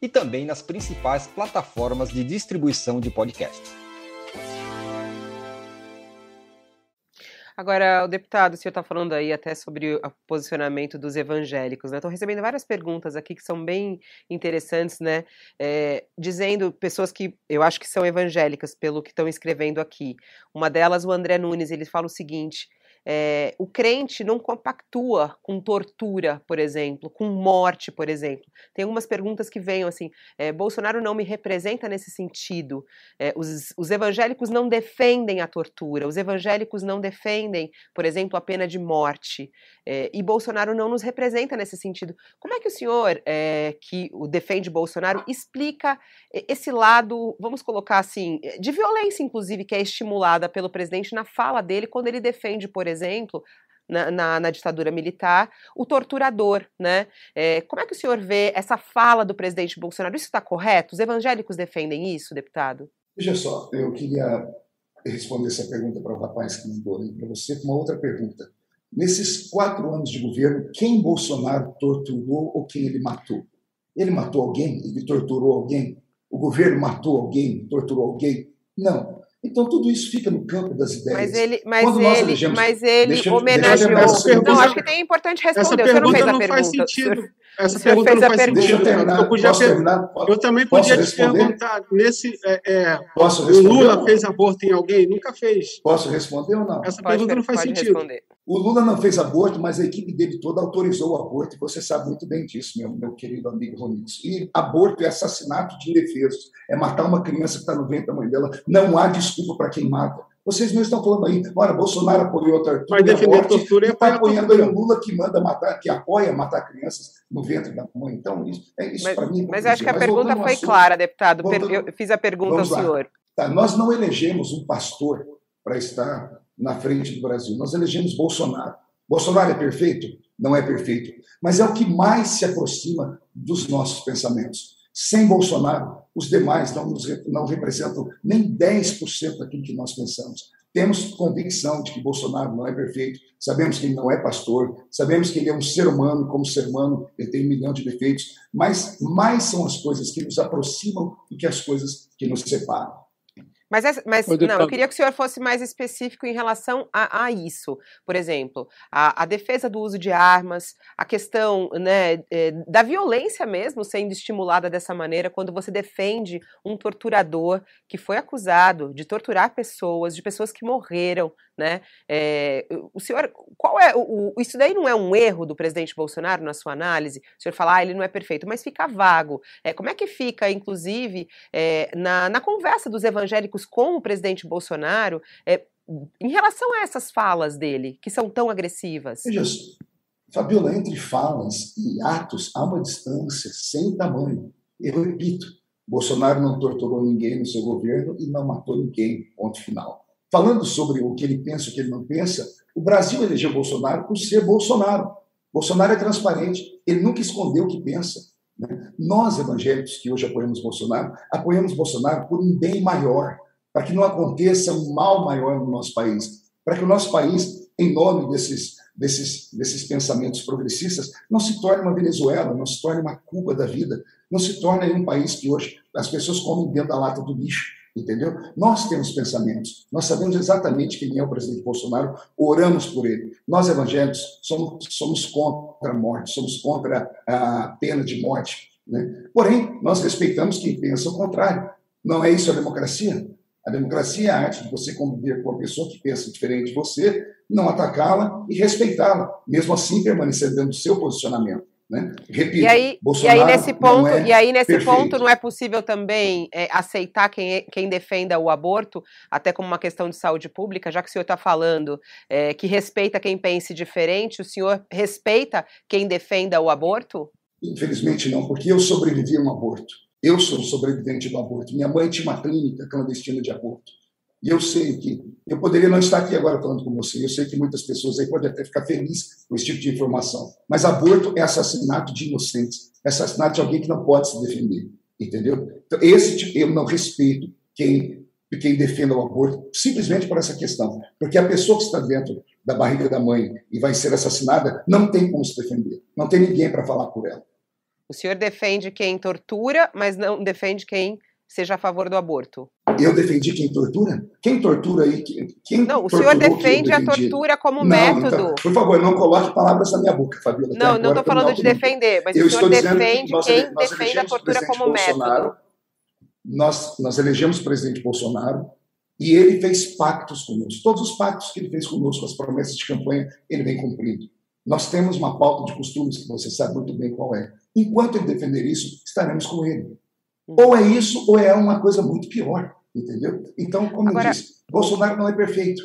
e também nas principais plataformas de distribuição de podcasts. Agora, o deputado, o senhor está falando aí até sobre o posicionamento dos evangélicos, né? Estou recebendo várias perguntas aqui que são bem interessantes, né? É, dizendo pessoas que eu acho que são evangélicas, pelo que estão escrevendo aqui. Uma delas, o André Nunes, ele fala o seguinte: é, o crente não compactua com tortura, por exemplo, com morte, por exemplo. Tem algumas perguntas que venham assim: é, Bolsonaro não me representa nesse sentido. É, os, os, evangélicos não defendem a tortura, os evangélicos não defendem, por exemplo, a pena de morte. e Bolsonaro não nos representa nesse sentido. Como é que o senhor, que o defende Bolsonaro, explica esse lado, vamos colocar assim, de violência, inclusive, que é estimulada pelo presidente na fala dele quando ele defende, por na, na, na, ditadura militar, o torturador, né? É, como é que o senhor vê essa fala do presidente Bolsonaro? Isso está correto? Os evangélicos defendem isso, deputado? Veja só, eu queria responder essa pergunta para o rapaz que mandou para você com uma outra pergunta. Nesses quatro anos de governo, quem Bolsonaro torturou ou quem ele matou? Ele matou alguém? Ele torturou alguém? O governo matou alguém? Torturou alguém? Não. Então, tudo isso fica no campo das ideias. Mas ele, mas ele, elegemos, mas ele homenageou. Não, acho que tem importante responder. Essa pergunta não, não faz sentido. Essa pergunta não faz sentido. Deixa eu terminar. Eu, podia posso terminar? eu também podia te perguntar. Nesse, é, é, posso responder, o Lula fez aborto em alguém? Nunca fez. Posso responder ou não? Essa pode, pergunta não faz sentido. Responder. O Lula não fez aborto, mas a equipe dele toda autorizou o aborto, e você sabe muito bem disso, meu, meu querido amigo Ronix. E aborto é assassinato de indefesos, é matar uma criança que está no ventre da mãe dela. Não há desculpa para quem mata. Vocês não estão falando aí, olha, Bolsonaro apoiou a tortura, Mas defender a tortura e está apoiando aí o Lula que manda matar, que apoia matar crianças no ventre da mãe. Então, isso, é isso para mim. Mas acho que a mas pergunta foi assunto, clara, deputado. Voltando, eu fiz a pergunta ao senhor. Tá, nós não elegemos um pastor para estar na frente do Brasil. Nós elegemos Bolsonaro. Bolsonaro é perfeito? Não é perfeito. Mas é o que mais se aproxima dos nossos pensamentos. Sem Bolsonaro, os demais não, nos, não representam nem 10% daquilo que nós pensamos. Temos convicção de que Bolsonaro não é perfeito, sabemos que ele não é pastor, sabemos que ele é um ser humano, como ser humano, ele tem um milhão de defeitos, mas mais são as coisas que nos aproximam do que as coisas que nos separam. Mas, mas não, eu queria que o senhor fosse mais específico em relação a, a isso. Por exemplo, a, a, defesa do uso de armas, a questão né, é, da violência mesmo sendo estimulada dessa maneira, quando você defende um torturador que foi acusado de torturar pessoas, de pessoas que morreram, né? É, o senhor, qual é o, isso daí não é um erro do presidente Bolsonaro na sua análise? O senhor fala, ah, ele não é perfeito, mas fica vago. É, como é que fica, inclusive, é, na, na conversa dos evangélicos com o presidente Bolsonaro, é, em relação a essas falas dele, que são tão agressivas? Veja, Fabiola, entre falas e atos há uma distância sem tamanho. Eu repito, Bolsonaro não torturou ninguém no seu governo e não matou ninguém, ponto final falando sobre o que ele pensa e o que ele não pensa, o Brasil elegeu Bolsonaro por ser Bolsonaro. Bolsonaro é transparente, ele nunca escondeu o que pensa. Né? Nós, evangélicos, que hoje apoiamos Bolsonaro, apoiamos Bolsonaro por um bem maior, para que não aconteça um mal maior no nosso país, para que o nosso país, em nome desses, desses, desses pensamentos progressistas, não se torne uma Venezuela, não se torne uma Cuba da vida, não se torne um país que hoje as pessoas comem dentro da lata do lixo entendeu? Nós temos pensamentos, nós sabemos exatamente quem é o presidente Bolsonaro, oramos por ele. Nós, evangélicos, somos, somos contra a morte, somos contra a pena de morte. Né? Porém, nós respeitamos quem pensa o contrário. Não é isso a democracia? A democracia é a arte de você conviver com uma pessoa que pensa diferente de você, não atacá-la e respeitá-la, mesmo assim permanecer dentro do seu posicionamento. Né? Repito, e aí, e aí nesse ponto, é e aí nesse ponto não é possível também é, aceitar quem, é, quem defenda o aborto, até como uma questão de saúde pública, já que o senhor está falando é, que respeita quem pense diferente, o senhor respeita quem defenda o aborto? Infelizmente não, porque eu sobrevivi a um aborto. Eu sou sobrevivente do aborto. Minha mãe tinha uma clínica clandestina de aborto. E eu sei que eu poderia não estar aqui agora falando com você. Eu sei que muitas pessoas aí podem até ficar felizes com esse tipo de informação. Mas aborto é assassinato de inocentes, é assassinato de alguém que não pode se defender, entendeu? Então esse tipo, eu não respeito quem quem defenda o aborto, simplesmente por essa questão. Porque a pessoa que está dentro da barriga da mãe e vai ser assassinada não tem como se defender. Não tem ninguém para falar por ela. O senhor defende quem tortura, mas não defende quem seja a favor do aborto. Eu defendi quem tortura? Quem tortura aí? Quem não, o senhor defende a tortura como não, método. Não, por favor, não coloque palavras na minha boca, Fabiola. Não, não estou falando de defender, mas eu o senhor defende nós, quem nós defende a tortura como método. Nós, nós elegemos o presidente Bolsonaro e ele fez pactos conosco. Todos os pactos que ele fez conosco, as promessas de campanha, ele vem cumprindo. Nós temos uma pauta de costumes que você sabe muito bem qual é. Enquanto ele defender isso, estaremos com ele. Hum. Ou é isso, ou é uma coisa muito pior, entendeu? Então, como Agora, eu disse, Bolsonaro não é perfeito.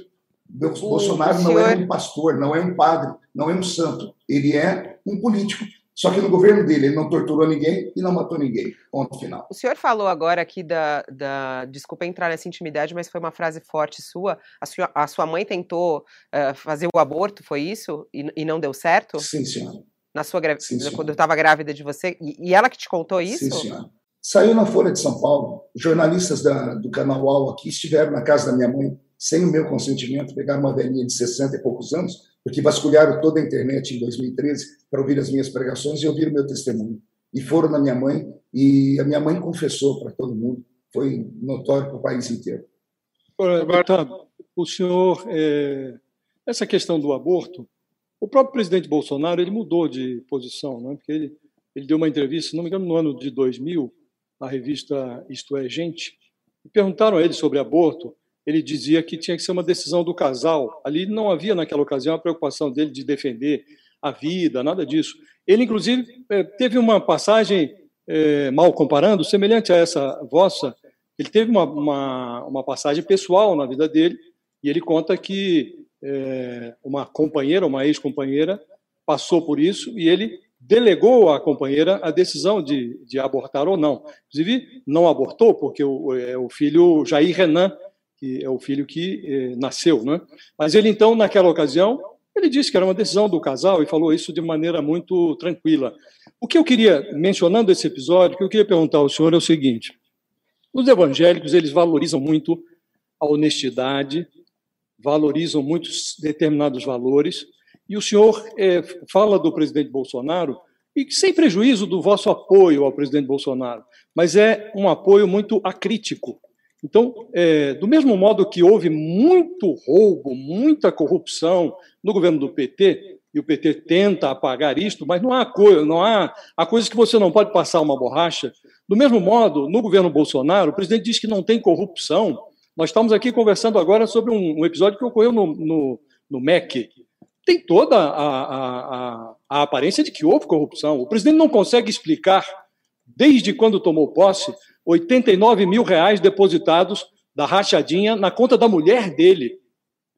Bolsonaro não é um pastor, não é um padre, não é um santo. Ele é um político só que no governo dele ele não torturou ninguém e não matou ninguém. Ponto final. O senhor falou agora aqui da, da desculpa entrar nessa intimidade, mas foi uma frase forte sua. A sua, a sua mãe tentou uh, fazer o aborto, foi isso? E, e, não deu certo? Sim, senhora. Na sua gravidez, quando eu estava grávida de você? E, e, ela que te contou isso? Sim, senhora. Saiu na Folha de São Paulo. Jornalistas da, do canal UOL aqui estiveram na casa da minha mãe, sem o meu consentimento, pegaram uma velhinha de 60 e poucos anos, porque vasculharam toda a internet em 2013 para ouvir as minhas pregações e ouvir o meu testemunho. E foram na minha mãe, e a minha mãe confessou para todo mundo, foi notório para o país inteiro. Deputado, o senhor, é, essa questão do aborto, o próprio presidente Bolsonaro ele mudou de posição, né? porque ele, ele deu uma entrevista, se não me engano, no ano de 2000, na revista Isto é Gente, e perguntaram a ele sobre aborto, ele dizia que tinha que ser uma decisão do casal. Ali não havia, naquela ocasião, a preocupação dele de defender a vida, nada disso. Ele, inclusive, eh, teve uma passagem, é, mal comparando, semelhante a essa vossa. Ele teve uma, uma, uma passagem pessoal na vida dele, e ele conta que é, uma companheira, uma ex-companheira, passou por isso e ele delegou à companheira a decisão de, de abortar ou não. Inclusive, não abortou, porque o, o filho Jair Renan que é o filho que eh, nasceu, né? Mas ele então, naquela ocasião, ele disse que era uma decisão do casal e falou isso de maneira muito tranquila. O que eu queria, mencionando esse episódio, o que eu queria perguntar ao senhor é o seguinte: os evangélicos eles valorizam muito a honestidade, valorizam muito determinados valores, e o senhor eh, fala do presidente Bolsonaro e sem prejuízo do vosso apoio ao presidente Bolsonaro, mas é um apoio muito acrítico então, é, do mesmo modo que houve muito roubo, muita corrupção no governo do PT, e o PT tenta apagar isto, mas não há, coisa, não há, há coisas que você não pode passar uma borracha. Do mesmo modo, no governo Bolsonaro, o presidente diz que não tem corrupção. Nós estamos aqui conversando agora sobre um, um episódio que ocorreu no, no, no MEC. Tem toda a, a, a aparência de que houve corrupção. O presidente não consegue explicar, desde quando tomou posse, 89 mil reais depositados da rachadinha na conta da mulher dele.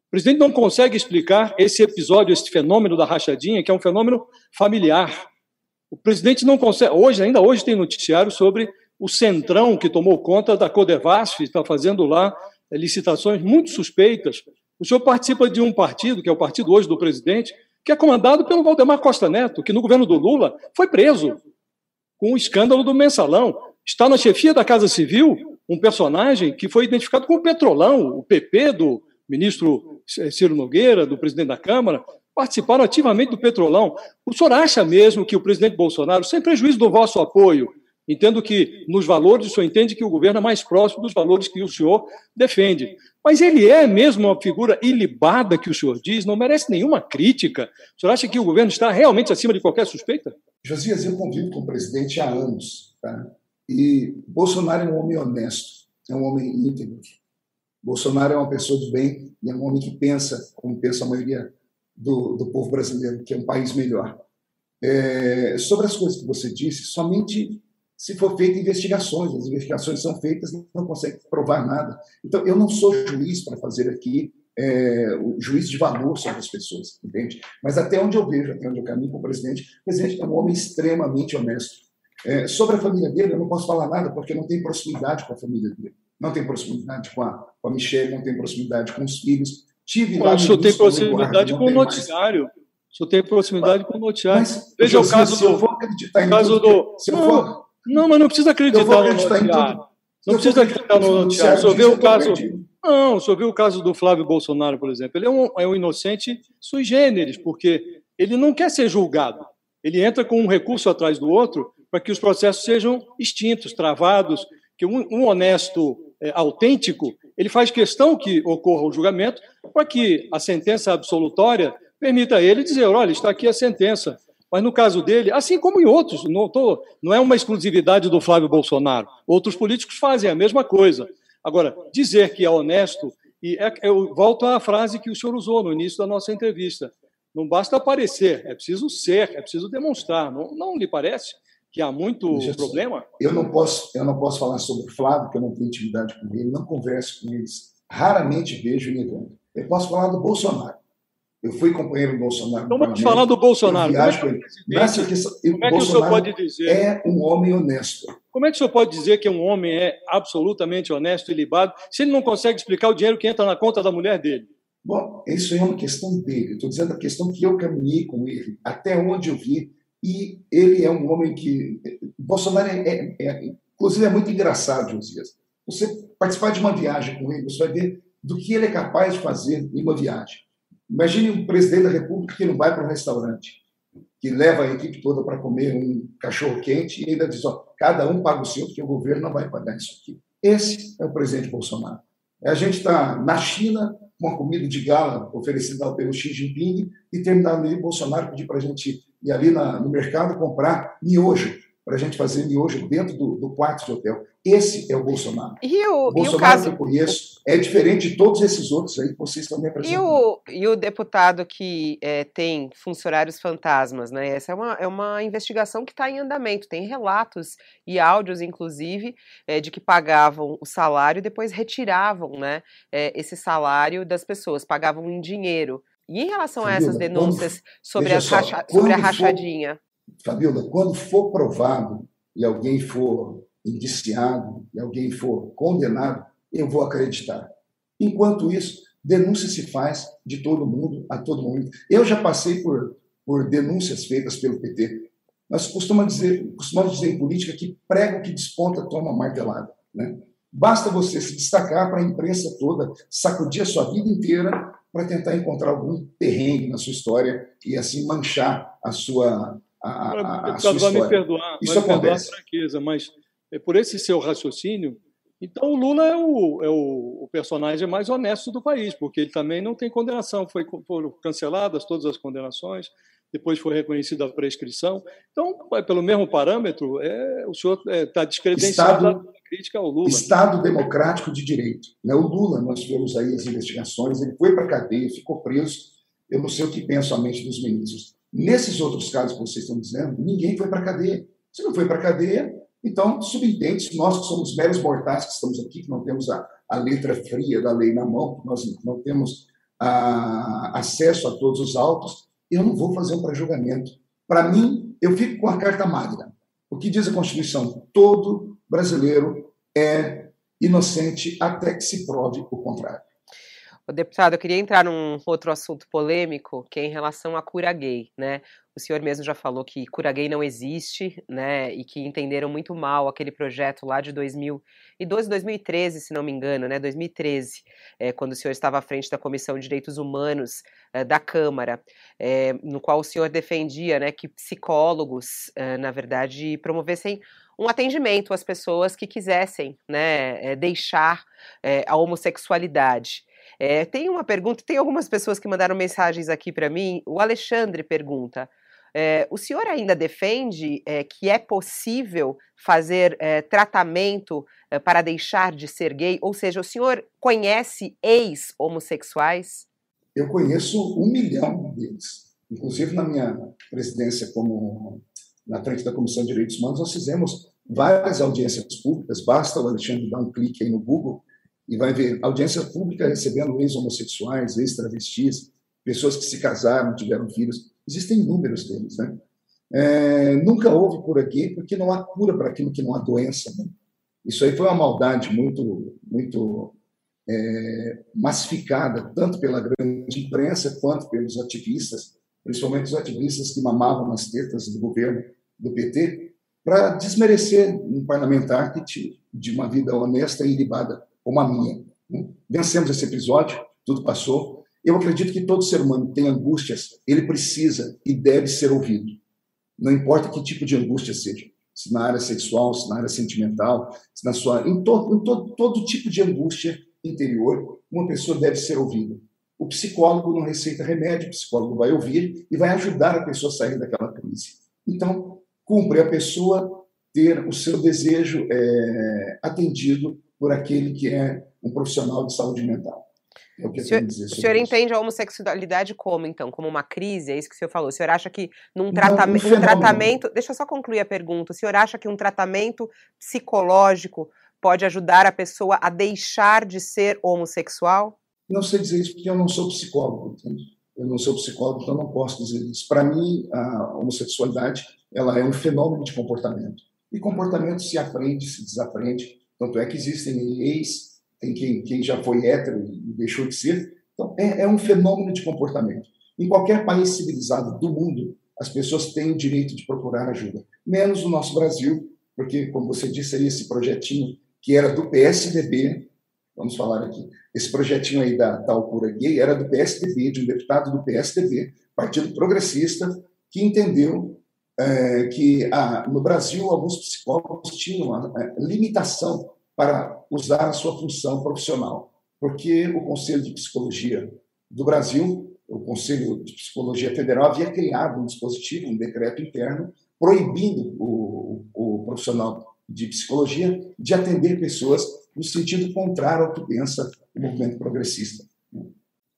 O presidente não consegue explicar esse episódio, esse fenômeno da rachadinha, que é um fenômeno familiar. O presidente não consegue. Hoje, ainda hoje, tem noticiário sobre o Centrão que tomou conta da Codevasf, está fazendo lá licitações muito suspeitas. O senhor participa de um partido, que é o partido hoje do presidente, que é comandado pelo Valdemar Costa Neto, que no governo do Lula foi preso com o escândalo do mensalão. Está na chefia da Casa Civil um personagem que foi identificado como Petrolão, o PP do ministro Ciro Nogueira, do presidente da Câmara, participaram ativamente do Petrolão. O senhor acha mesmo que o presidente Bolsonaro, sem prejuízo do vosso apoio, entendo que nos valores o senhor entende que o governo é mais próximo dos valores que o senhor defende. Mas ele é mesmo uma figura ilibada que o senhor diz, não merece nenhuma crítica. O senhor acha que o governo está realmente acima de qualquer suspeita? Josias, eu convivo com o presidente há anos. Tá? E Bolsonaro é um homem honesto, é um homem íntegro. Bolsonaro é uma pessoa de bem e é um homem que pensa, como pensa a maioria do, do povo brasileiro, que é um país melhor. É, sobre as coisas que você disse, somente se for feita investigações. As investigações são feitas e não consegue provar nada. Então, eu não sou juiz para fazer aqui é, o juiz de valor sobre as pessoas, entende? Mas até onde eu vejo, até onde eu caminho com o presidente, o presidente é um homem extremamente honesto. É, sobre a família dele, eu não posso falar nada, porque não tem proximidade com a família dele. Não tem proximidade com a, com a Michelle, não tem proximidade com os filhos. Tive lá. O senhor tem proximidade com o noticiário. Mais. Senhor tem proximidade mas, com o noticiário. Mas, Veja o caso do. Se eu for acreditar em caso tudo, do. Se eu for, não, mas não precisa acreditar, eu vou acreditar em tudo. Não eu precisa acreditar no noticiário. Só vê o caso. Não, só viu o caso do Flávio Bolsonaro, por exemplo. Ele é um, é um inocente sui generis, porque ele não quer ser julgado. Ele entra com um recurso atrás do outro para que os processos sejam extintos, travados, que um, um honesto é, autêntico, ele faz questão que ocorra o julgamento para que a sentença absolutória permita a ele dizer, olha, está aqui a sentença. Mas no caso dele, assim como em outros, não, tô, não é uma exclusividade do Flávio Bolsonaro. Outros políticos fazem a mesma coisa. Agora, dizer que é honesto, e é, eu volto à frase que o senhor usou no início da nossa entrevista. Não basta aparecer, é preciso ser, é preciso demonstrar. Não, não lhe parece que há muito problema? Eu não posso, eu não posso falar sobre o Flávio, porque eu não tenho intimidade com ele, não converso com eles, raramente vejo evento. Eu posso falar do Bolsonaro. Eu fui companheiro do Bolsonaro. Então vamos falar do Bolsonaro. Como é que, questão, como é que o senhor pode dizer? É um homem honesto. Como é que o senhor pode dizer que um homem é absolutamente honesto e libado se ele não consegue explicar o dinheiro que entra na conta da mulher dele? Bom, isso é uma questão dele. Estou dizendo a questão que eu caminhei com ele, até onde eu vi. E ele é um homem que. Bolsonaro é, é, é inclusive, é muito engraçado, Josias. Você participar de uma viagem com ele, você vai ver do que ele é capaz de fazer em uma viagem. Imagine um presidente da República que não vai para um restaurante, que leva a equipe toda para comer um cachorro quente e ainda diz: ó, cada um paga o seu, porque o governo não vai pagar isso aqui. Esse é o presidente Bolsonaro. A gente está na China com uma comida de gala oferecida pelo Xi Jinping e terminar ali Bolsonaro pedir para a gente ir ali na, no mercado comprar miojo para a gente fazer miojo dentro do, do, quarto de hotel. Esse é o Bolsonaro. E o, o Bolsonaro e o caso... que eu conheço é diferente de todos esses outros aí que vocês estão me apresentando. E o, e o deputado que é, tem funcionários fantasmas, né? Essa é uma, é uma investigação que está em andamento. Tem relatos e áudios, inclusive, é, de que pagavam o salário e depois retiravam né, é, esse salário das pessoas, pagavam em dinheiro. E em relação a essas denúncias quando, sobre, as racha, sobre a rachadinha? For Fabiola, quando for provado e alguém for indiciado e alguém for condenado, eu vou acreditar. Enquanto isso, denúncia se faz de todo mundo, a todo momento. Eu já passei por, por denúncias feitas pelo PT. Nós costumamos dizer, costumamos dizer em política que prego que desponta toma martelada. Né? Basta você se destacar para a imprensa toda, sacudir a sua vida inteira para tentar encontrar algum terreno na sua história e assim manchar a sua a, a, a sua vai me perdoar, Isso vai acontece. Me franqueza, mas é por esse seu raciocínio, então o Lula é o, é o, personagem mais honesto do país, porque ele também não tem condenação, foi, foram canceladas todas as condenações, depois foi reconhecida a prescrição. Então, pelo mesmo parâmetro, é, o senhor está é, descredenciado Estado, crítica ao Lula. Estado democrático de direito. Né? O Lula, nós tivemos aí as investigações, ele foi para a cadeia, ficou preso. Eu não sei o que pensa a mente dos ministros. Nesses outros casos que vocês estão dizendo, ninguém foi para a cadeia. Se não foi para a cadeia, então subentende nós que somos meros mortais que estamos aqui, que não temos a, a letra fria da lei na mão, que nós não temos a, acesso a todos os autos, eu não vou fazer um pré-julgamento. Para mim, eu fico com a carta magna. O que diz a Constituição? Todo brasileiro é inocente até que se prove o contrário. Deputado, eu queria entrar num outro assunto polêmico, que é em relação à cura gay, né? O senhor mesmo já falou que cura gay não existe, né? E que entenderam muito mal aquele projeto lá de 2012, 2013, se não me engano, né? 2013, é, quando o senhor estava à frente da Comissão de Direitos Humanos é, da Câmara, é, no qual o senhor defendia, né, que psicólogos, é, na verdade, promovessem um atendimento às pessoas que quisessem, né, é, deixar é, a homossexualidade. É, tem uma pergunta, tem algumas pessoas que mandaram mensagens aqui para mim. O Alexandre pergunta: é, o senhor ainda defende é, que é possível fazer tratamento para deixar de ser gay? Ou seja, o senhor conhece ex-homossexuais? Eu conheço um milhão deles. Inclusive, na minha presidência como na frente da Comissão de Direitos Humanos, nós fizemos várias audiências públicas. Basta o Alexandre dar um clique aí no Google e vai ver audiência pública recebendo ex-homossexuais, ex-travestis, pessoas que se casaram, tiveram filhos. Existem inúmeros deles, né? É, nunca houve cura gay porque não há cura para aquilo que não há doença. Né? Isso aí foi uma maldade muito, muito é, massificada, tanto pela grande imprensa quanto pelos ativistas, principalmente os ativistas que mamavam nas tetas do governo do PT, para desmerecer um parlamentar que de uma vida honesta e ilibada como a minha. Né? Vencemos esse episódio, tudo passou. Eu acredito que todo ser humano tem angústias, ele precisa e deve ser ouvido. Não importa que tipo de angústia seja, se na área sexual, se na área sentimental, se na sua, em, to, em to, todo tipo de angústia interior, uma pessoa deve ser ouvida. O psicólogo não receita remédio, o psicólogo vai ouvir e vai ajudar a pessoa a sair daquela crise. Então, cumpre a pessoa ter o seu desejo é, atendido por aquele que é um profissional de saúde mental. É o, o senhor, o senhor entende a homossexualidade como, então? Como uma crise? É isso que o senhor falou. O senhor acha que num tratamento, um tratamento. Deixa eu só concluir a pergunta. O senhor acha que um tratamento psicológico pode ajudar a pessoa a deixar de ser homossexual? Não sei dizer isso porque eu não sou psicólogo, entende? Eu não sou psicólogo, então não posso dizer isso. Para mim, a homossexualidade ela é um fenômeno de comportamento. E comportamento se aprende, se desaprende. Tanto é que existem ex, tem quem, quem já foi hétero e deixou de ser. Então, é, é um fenômeno de comportamento. Em qualquer país civilizado do mundo, as pessoas têm o direito de procurar ajuda. Menos o nosso Brasil, porque, como você disse aí, esse projetinho que era do PSDB, vamos falar aqui, esse projetinho aí da tal cura gay era do PSDB, de um deputado do PSDB, Partido Progressista, que entendeu é, que ah, no Brasil alguns psicólogos tinham a, a limitação para usar a sua função profissional, porque o Conselho de Psicologia do Brasil, o Conselho de Psicologia Federal, havia criado um dispositivo, um decreto interno, proibindo o, o profissional de psicologia de atender pessoas no sentido contrário ao que pensa o movimento progressista.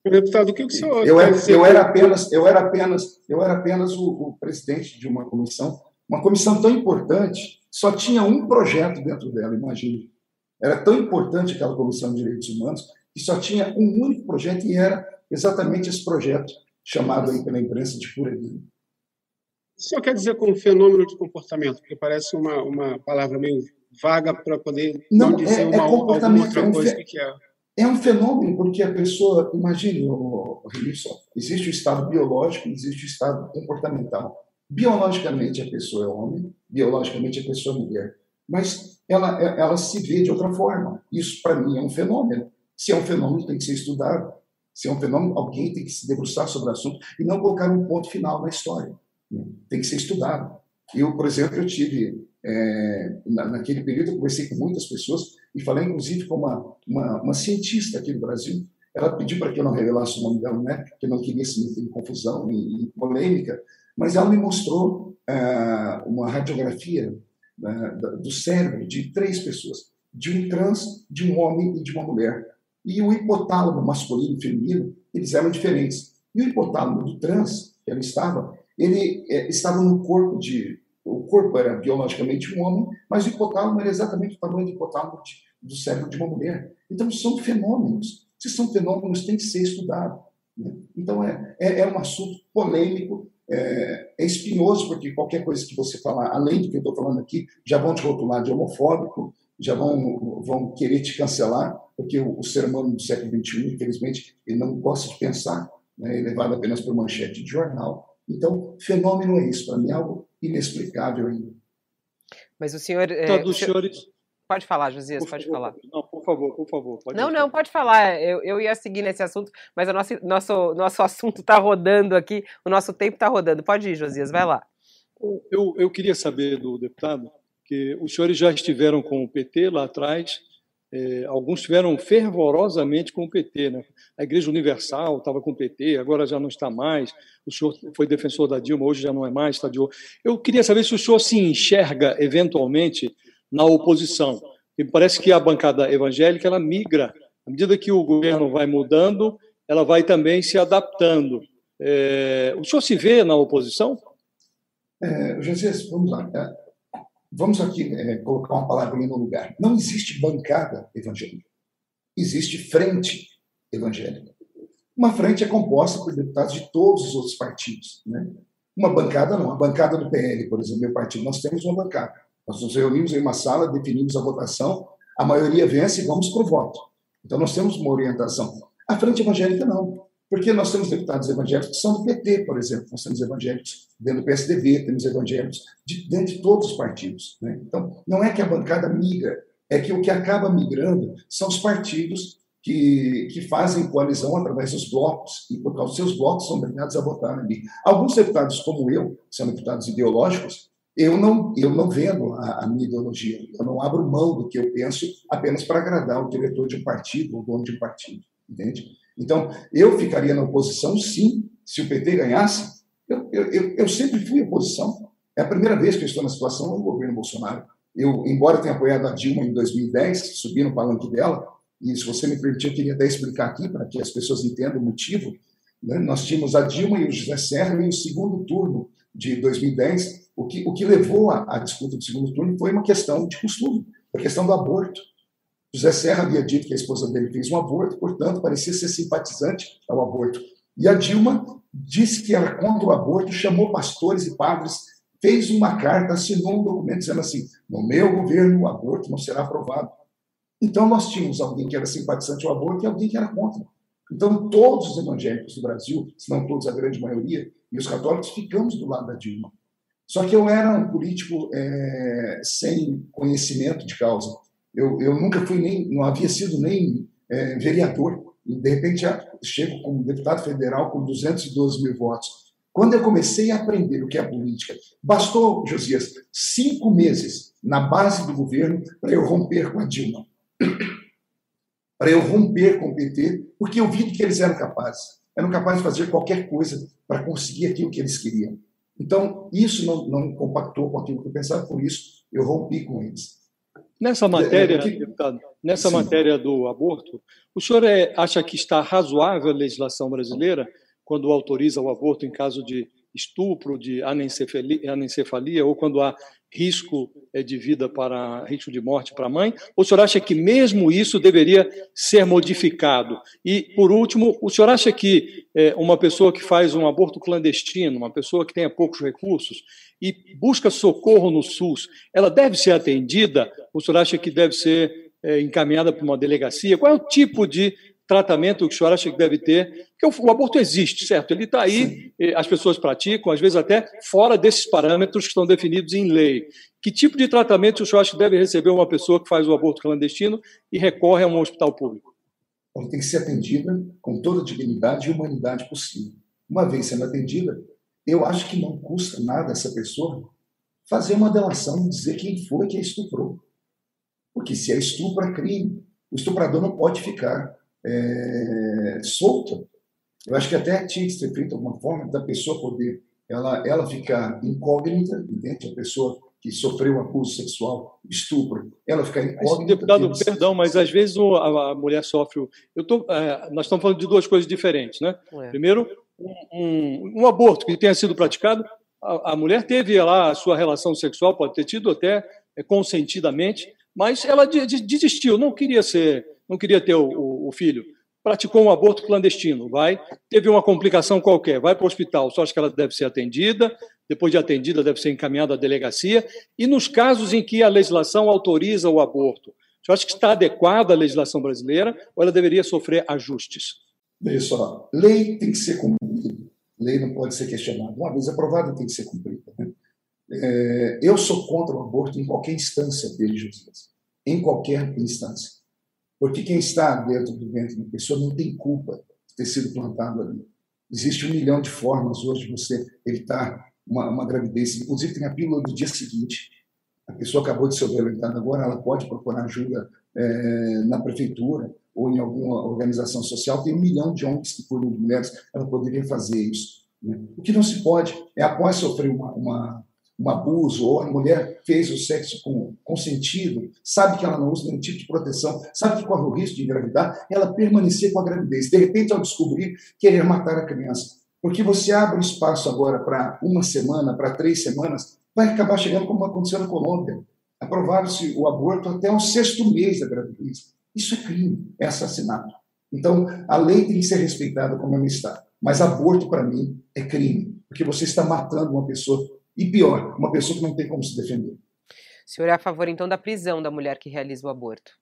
Deputado, o que o senhor eu era, eu era apenas eu era apenas eu era apenas o, o, presidente de uma comissão, uma comissão tão importante, só tinha um projeto dentro dela, imagine. Era tão importante aquela comissão de direitos humanos que só tinha um único projeto e era exatamente esse projeto chamado aí pela imprensa de pura vida. O senhor quer dizer com fenômeno de comportamento, porque parece uma, uma palavra meio vaga para poder não, não dizer é, uma, é comportamento, outra é um coisa que é. É um fenômeno porque a pessoa, imagine, Wilson, existe o estado biológico, existe o estado comportamental. Biologicamente a pessoa é homem, biologicamente a pessoa é mulher, mas ela, ela se vê de outra forma. Isso para mim é um fenômeno. Se é um fenômeno tem que ser estudado. Se é um fenômeno, alguém tem que se debruçar sobre o assunto e não colocar um ponto final na história. Tem que ser estudado. Eu, por exemplo, eu tive é, na, naquele período eu conversei com muitas pessoas e falei inclusive com uma, uma, uma cientista aqui no Brasil. Ela pediu para que eu não revelasse o nome dela, né? Porque não queria se meter em confusão e, polêmica. Mas ela me mostrou é, uma radiografia né, do cérebro de três pessoas, de um trans, de um homem e de uma mulher. E o hipotálamo masculino e feminino, eles eram diferentes. E o hipotálamo do trans, que ela estava, ele é, estava no corpo de o corpo era biologicamente um homem, mas o hipotálamo era exatamente o tamanho do hipotálamo do cérebro de uma mulher. Então, são fenômenos. Se são fenômenos, tem que ser estudado. Né? Então, é, é, é, um assunto polêmico, é, é, espinhoso, porque qualquer coisa que você falar, além do que eu estou falando aqui, já vão te rotular de homofóbico, já vão, vão querer te cancelar, porque o, o ser humano do século XXI, infelizmente, ele não gosta de pensar, né? é levado apenas por manchete de jornal. Então, fenômeno é isso, para mim é algo inexplicável ainda. Mas o senhor. É, Todos os senhores. Pode falar, Josias, pode favor, falar. Não, por favor, por favor. não, não, pode falar. Eu, eu ia seguir nesse assunto, mas o nosso, nosso, nosso assunto está rodando aqui, o nosso tempo está rodando. Pode ir, Josias, vai lá. Eu, eu queria saber do deputado que os senhores já estiveram com o PT lá atrás, é, alguns estiveram fervorosamente com o PT. Né? A Igreja Universal estava com o PT, agora já não está mais. O senhor foi defensor da Dilma, hoje já não é mais, está de Eu queria saber se o senhor se enxerga, eventualmente, na oposição. Me parece que a bancada evangélica ela migra. À medida que o governo vai mudando, ela vai também se adaptando. É, o senhor se vê na oposição? É, Jesus, vamos lá. Vamos aqui é, colocar uma palavra ali no lugar. Não existe bancada evangélica. Existe frente evangélica. Uma frente é composta por deputados de todos os outros partidos. Né? Uma bancada não. A bancada do PL, por exemplo, meu partido, nós temos uma bancada. Nós nos reunimos em uma sala, definimos a votação, a maioria vence e vamos para o voto. Então nós temos uma orientação. A frente evangélica não. Porque nós temos deputados evangélicos que são do PT, por exemplo, nós temos evangélicos dentro do PSDB, temos evangélicos de, dentro de todos os partidos. Né? Então, não é que a bancada migra, é que o que acaba migrando são os partidos que, que fazem coalizão através dos blocos, e por causa dos seus blocos são obrigados a votar ali. Alguns deputados, como eu, são deputados ideológicos, eu não, eu não vendo a, a, minha ideologia, eu não abro mão do que eu penso apenas para agradar o diretor de um partido, o dono de um partido, entende? Então, eu ficaria na oposição, sim, se o PT ganhasse. Eu, eu, eu sempre fui oposição. É a primeira vez que eu estou na situação do governo Bolsonaro. Eu, embora tenha apoiado a Dilma em 2010, subi no palanque dela, e se você me permitir, eu queria até explicar aqui para que as pessoas entendam o motivo. Né? Nós tínhamos a Dilma e o José Serra em segundo turno de 2010. O que, o que levou à disputa do segundo turno foi uma questão de costume, a questão do aborto. José Serra havia dito que a esposa dele fez um aborto, portanto, parecia ser simpatizante ao aborto. E a Dilma disse que era contra o aborto, chamou pastores e padres, fez uma carta, assinou um documento dizendo assim: no meu governo o aborto não será aprovado. Então, nós tínhamos alguém que era simpatizante ao aborto e alguém que era contra. Então, todos os evangélicos do Brasil, se não todos, a grande maioria, e os católicos, ficamos do lado da Dilma. Só que eu era um político é, sem conhecimento de causa. Eu, eu nunca fui nem, não havia sido nem é, vereador. E, de repente, chego como deputado federal com 212 mil votos. Quando eu comecei a aprender o que é política, bastou, Josias, cinco meses na base do governo para eu romper com a Dilma para eu romper com o PT, porque eu vi que eles eram capazes. Eram capazes de fazer qualquer coisa para conseguir aquilo que eles queriam. Então, isso não, não compactou com aquilo que eu pensava, por isso eu rompi com eles. Nessa matéria, é, é que... deputado, nessa Sim. matéria do aborto, o senhor é, acha que está razoável a legislação brasileira quando autoriza o aborto em caso de estupro, de anencefalia, anencefalia ou quando há risco de vida para risco de morte para a mãe? Ou o senhor acha que mesmo isso deveria ser modificado? E, por último, o senhor acha que é, uma pessoa que faz um aborto clandestino, uma pessoa que tenha poucos recursos e busca socorro no SUS, ela deve ser atendida? O senhor acha que deve ser é, encaminhada para uma delegacia? Qual é o tipo de tratamento que o senhor acha que deve ter? Porque o, aborto existe, certo? Ele está aí, Sim. as pessoas praticam, às vezes até fora desses parâmetros que estão definidos em lei. Que tipo de tratamento o senhor acha que deve receber uma pessoa que faz o aborto clandestino e recorre a um hospital público? Ela tem que ser atendida com toda a dignidade e humanidade possível. Uma vez sendo atendida, eu acho que não custa nada essa pessoa fazer uma delação e dizer quem foi que a estuprou. Porque se é estupro, é crime. O estuprador não pode ficar é, solta, eu acho que até tinha que ser feito alguma forma da pessoa poder ela, ela ficar incógnita, entende? A pessoa que sofreu abuso sexual, estupro, ela ficar incógnita. Deputado, perdão, mas às vezes a, a mulher sofre. Eu tô, é, nós estamos falando de duas coisas diferentes, né? É. Primeiro, um, um, aborto que tenha sido praticado, a, a, mulher teve lá a sua relação sexual, pode ter tido até é, consentidamente, mas ela desistiu, não queria ser não queria ter o, o, o filho, praticou um aborto clandestino, vai, teve uma complicação qualquer, vai para o hospital, só acha que ela deve ser atendida, depois de atendida deve ser encaminhada à delegacia, e nos casos em que a legislação autoriza o aborto, você acha que está adequada a legislação brasileira ou ela deveria sofrer ajustes? Veja só, lei tem que ser cumprida, lei não pode ser questionada. Uma vez aprovada, tem que ser cumprida. Né? É, eu sou contra o aborto em qualquer instância dele, Josias, em qualquer instância. Porque quem está dentro do ventre da pessoa não tem culpa de ter sido plantado ali. Existe um milhão de formas hoje de você evitar uma, uma gravidez. Inclusive, tem a pílula do dia seguinte. A pessoa acabou de ser violentada agora, ela pode procurar ajuda é, na prefeitura ou em alguma organização social. Tem um milhão de homens que cuidam de mulheres, ela poderia fazer isso. Né? O que não se pode é, após sofrer uma, uma um abuso, ou a mulher fez o sexo com consentido, sabe que ela não usa nenhum tipo de proteção, sabe que corre o risco de engravidar, ela permanecer com a gravidez. De repente, ao descobrir, querer matar a criança. Porque você abre um espaço agora para uma semana, para três semanas, vai acabar chegando como aconteceu na Colômbia. Aprovaram-se o aborto até o sexto mês da gravidez. Isso é crime, é assassinato. Então, a lei tem que ser respeitada como ela está. Mas aborto, para mim, é crime, porque você está matando uma pessoa e pior, uma pessoa que não tem como se defender. O senhor é a favor, então, da prisão da mulher que realiza o aborto?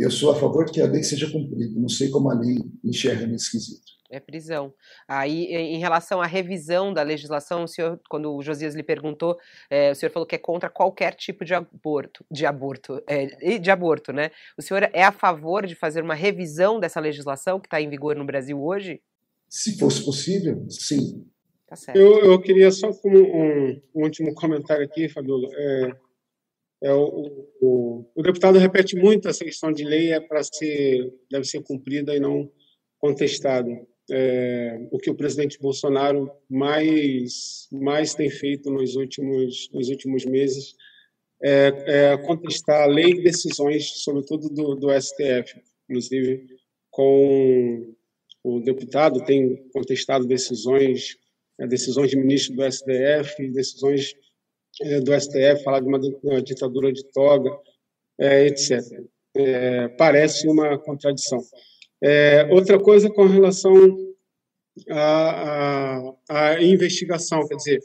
Eu sou a favor de que a lei seja cumprida. Não sei como a lei enxerga nesse quesito. É prisão. Aí, em relação à revisão da legislação, o senhor, quando o Josias lhe perguntou, é, o senhor falou que é contra qualquer tipo de aborto, de aborto, é, de aborto, né? O senhor é a favor de fazer uma revisão dessa legislação que está em vigor no Brasil hoje? Se fosse possível, sim. Tá certo. Eu, eu queria só como um, um último comentário aqui, Fabiola. É, é o, o, o, deputado repete muito essa questão de lei é para ser deve ser cumprida e não contestada é, o que o presidente Bolsonaro mais mais tem feito nos últimos nos últimos meses é, é contestar a lei e decisões, sobretudo do, do STF, inclusive com o deputado tem contestado decisões é, decisões de ministro do STF, decisões do STF, falar de uma, uma ditadura de toga, é, etc. É, parece uma contradição. É, outra coisa com relação à, investigação, quer dizer,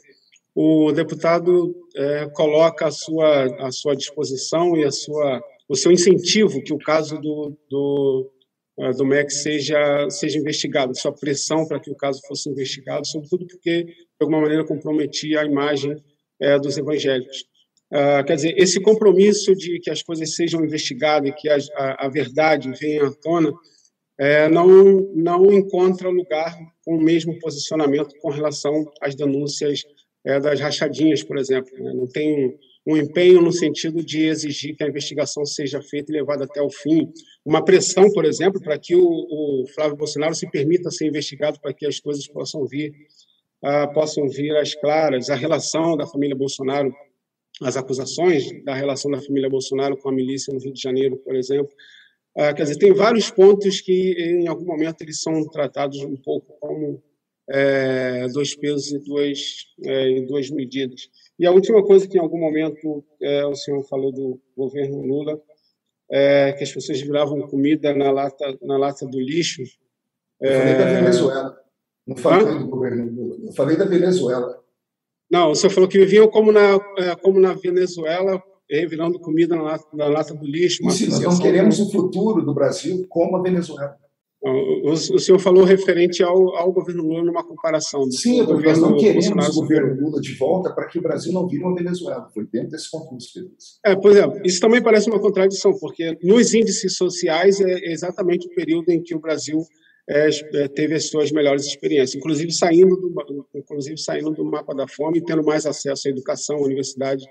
o deputado é, coloca a sua, a sua disposição e a sua, o seu incentivo que o caso do, do, é, do MEC seja, seja investigado, sua pressão para que o caso fosse investigado, sobretudo porque, de alguma maneira, comprometia a imagem é, dos evangélicos. Uh, quer dizer, esse compromisso de que as coisas sejam investigadas e que a, a, a verdade venha à tona é, não, não encontra lugar com o mesmo posicionamento com relação às denúncias é, das rachadinhas, por exemplo. Né? Não tem um empenho no sentido de exigir que a investigação seja feita e levada até o fim. Uma pressão, por exemplo, para que o, o, Flávio Bolsonaro se permita ser investigado para que as coisas possam vir, uh, possam vir às claras. A relação da família Bolsonaro, as acusações da relação da família Bolsonaro com a milícia no Rio de Janeiro, por exemplo, ah, quer dizer, tem vários pontos que, em algum momento, eles são tratados um pouco como é, dois pesos e duas, é, duas medidas. E a última coisa que, em algum momento, é, o senhor falou do governo Lula, é, que as pessoas viravam comida na lata, na lata do lixo. Eu falei da é, Venezuela. Não falei Hã? do governo Lula. Eu falei da Venezuela. Não, o senhor falou que viviam como na, é, como na Venezuela, virando comida na lata, na lata do lixo. Sim, nós não queremos o futuro do Brasil como a Venezuela. O, o, senhor falou referente ao, ao governo Lula numa comparação. Sim, porque nós não queremos Bolsonaro o governo Lula de volta para que o Brasil não vire uma Venezuela. Foi dentro desse concurso que É, por exemplo, isso também parece uma contradição, porque nos índices sociais é exatamente o período em que o Brasil é, é teve as suas melhores experiências, inclusive saindo do, inclusive saindo do mapa da fome, tendo mais acesso à educação, à universidade,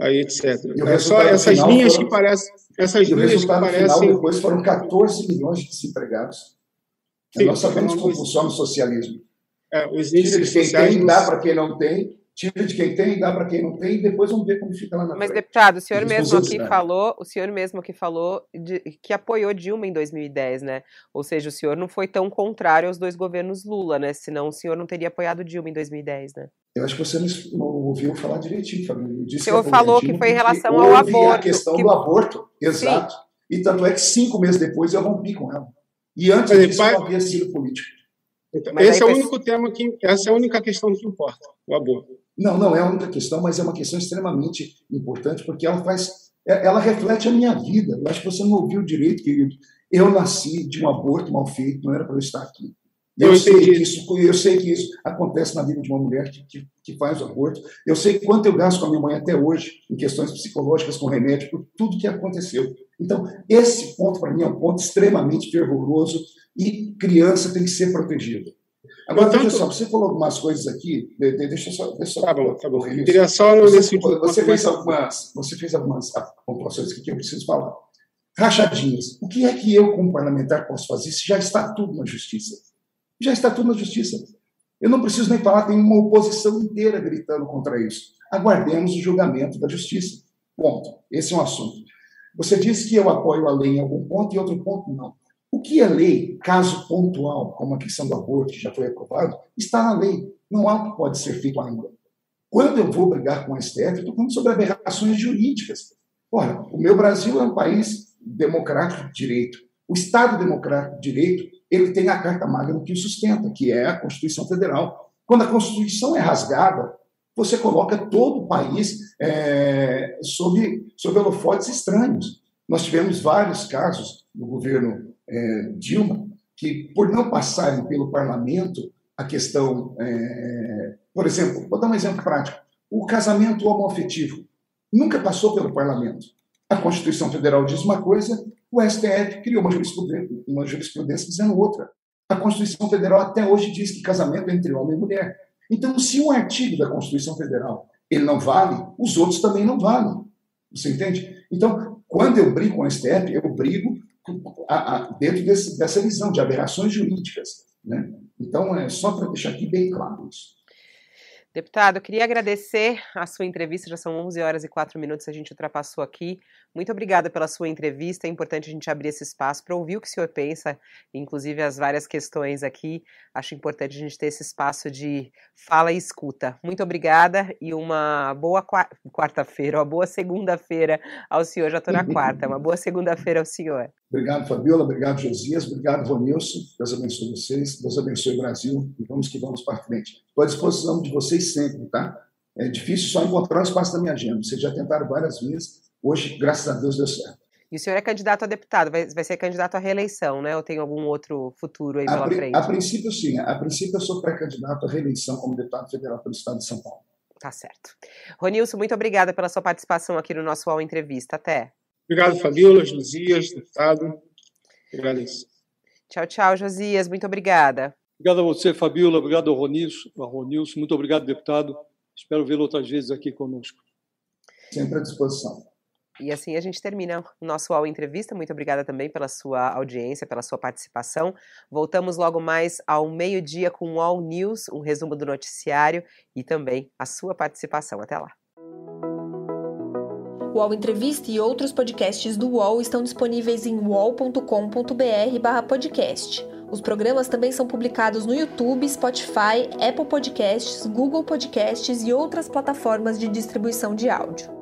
aí, etc. É só essas linhas foram, que parecem. Essas e linhas que parecem. Final, depois foram 14 milhões de desempregados. Sim, Nós sabemos como funciona o socialismo. É, os índices Tira de quem tem, dá para quem não tem, tira de quem tem, dá para quem não tem, e depois vamos ver como fica lá na Mas, frente. deputado, o senhor mesmo aqui né? falou, o senhor mesmo aqui falou de, que apoiou Dilma em 2010, né? Ou seja, o senhor não foi tão contrário aos dois governos Lula, né? Senão o senhor não teria apoiado Dilma em 2010, né? Eu acho que você não ouviu falar direitinho, Fabio. O senhor falou que foi em relação ao aborto. a questão que... do aborto, exato. Sim. E tanto é que cinco meses depois eu rompi com ela. E antes disso pai... não havia sido político. Então, esse é o único tema que. Essa é a única questão que importa, o aborto. Não, não é a única questão, mas é uma questão extremamente importante, porque ela faz. É, ela reflete a minha vida. Eu acho que você não ouviu direito, querido. Eu nasci de um aborto mal feito, não era para eu estar aqui. Eu, eu sei, que isso, eu sei que isso acontece na vida de uma mulher que, que, que, faz o aborto. Eu sei quanto eu gasto com a minha mãe até hoje em questões psicológicas, com remédio, por tudo que aconteceu. Então, esse ponto, para mim, é um ponto extremamente fervoroso e criança tem que ser protegida. Agora, Portanto, veja só, você falou algumas coisas aqui, deixa eu só... Deixa tá bom, tá bom. queria só... Você, você, fez algumas, você fez algumas pontuações aqui que eu preciso falar. Rachadinhas. O que é que eu, como parlamentar, posso fazer se já está tudo na justiça? Já está tudo na justiça. Eu não preciso nem falar, tem uma oposição inteira gritando contra isso. Aguardemos o julgamento da justiça. Ponto. Esse é um assunto. Você disse que eu apoio a lei em algum ponto e outro ponto não. O que é lei, caso pontual, como a questão do aborto, que já foi aprovado, está na lei. Não há o que pode ser feito ainda. Quando eu vou brigar com o STF, eu estou falando sobre aberrações jurídicas. Ora, o meu Brasil é um país democrático de direito. O Estado democrático de direito ele tem a Carta Magna que o sustenta, que é a Constituição Federal. Quando a Constituição é rasgada, você coloca todo o país é, sob, sob holofotes estranhos. Nós tivemos vários casos no governo é, Dilma, que por não passarem pelo parlamento a questão, é, por exemplo, vou dar um exemplo prático, o casamento homoafetivo nunca passou pelo parlamento. A Constituição Federal diz uma coisa, o STF criou uma jurisprudência, uma jurisprudência dizendo outra. A Constituição Federal até hoje diz que casamento é entre homem e mulher. Então, se um artigo da Constituição Federal ele não vale, os outros também não valem. Você entende? Então, quando eu brigo com o STF, eu brigo a, a, dentro desse, dessa visão de aberrações jurídicas. Né? Então, é só para deixar aqui bem claro isso. Deputado, eu queria agradecer a sua entrevista, já são 11 horas e 4 minutos, a gente ultrapassou aqui. Muito obrigada pela sua entrevista, é importante a gente abrir esse espaço para ouvir o que o senhor pensa, inclusive as várias questões aqui. Acho importante a gente ter esse espaço de fala e escuta. Muito obrigada e uma boa quarta-feira, uma boa segunda-feira ao senhor, já estou na quarta, uma boa segunda-feira ao senhor. Obrigado, Fabiola, obrigado, Josias, obrigado, Ronilson, Deus abençoe vocês, Deus abençoe o Brasil e vamos que vamos para frente. Estou à disposição de vocês sempre, tá? É difícil só encontrar um espaço da minha agenda. Vocês já tentaram várias vezes, hoje, graças a Deus, deu certo. E o senhor é candidato a deputado, vai, vai ser candidato à reeleição, né? Ou tem algum outro futuro aí pela a, frente? A princípio, sim. A princípio, eu sou pré-candidato à reeleição como deputado federal pelo Estado de São Paulo. Tá certo. Ronilson, muito obrigada pela sua participação aqui no nosso UOL Entrevista. Até. Obrigado, Fabiola, Josias, deputado. Agradeço. Tchau, tchau, Josias. Muito obrigada. Obrigado a você, Fabiola. Obrigado ao Ronilson. Ao Ronilson. Muito obrigado, deputado. Espero vê-lo outras vezes aqui conosco. Sempre à disposição. E assim a gente termina o nosso UOL Entrevista. Muito obrigada também pela sua audiência, pela sua participação. Voltamos logo mais ao meio-dia com o UOL News, um resumo do noticiário e também a sua participação. Até lá. O UOL Entrevista e outros podcasts do UOL estão disponíveis em uol.com.br/podcast. Os programas também são publicados no YouTube, Spotify, Apple Podcasts, Google Podcasts e outras plataformas de distribuição de áudio.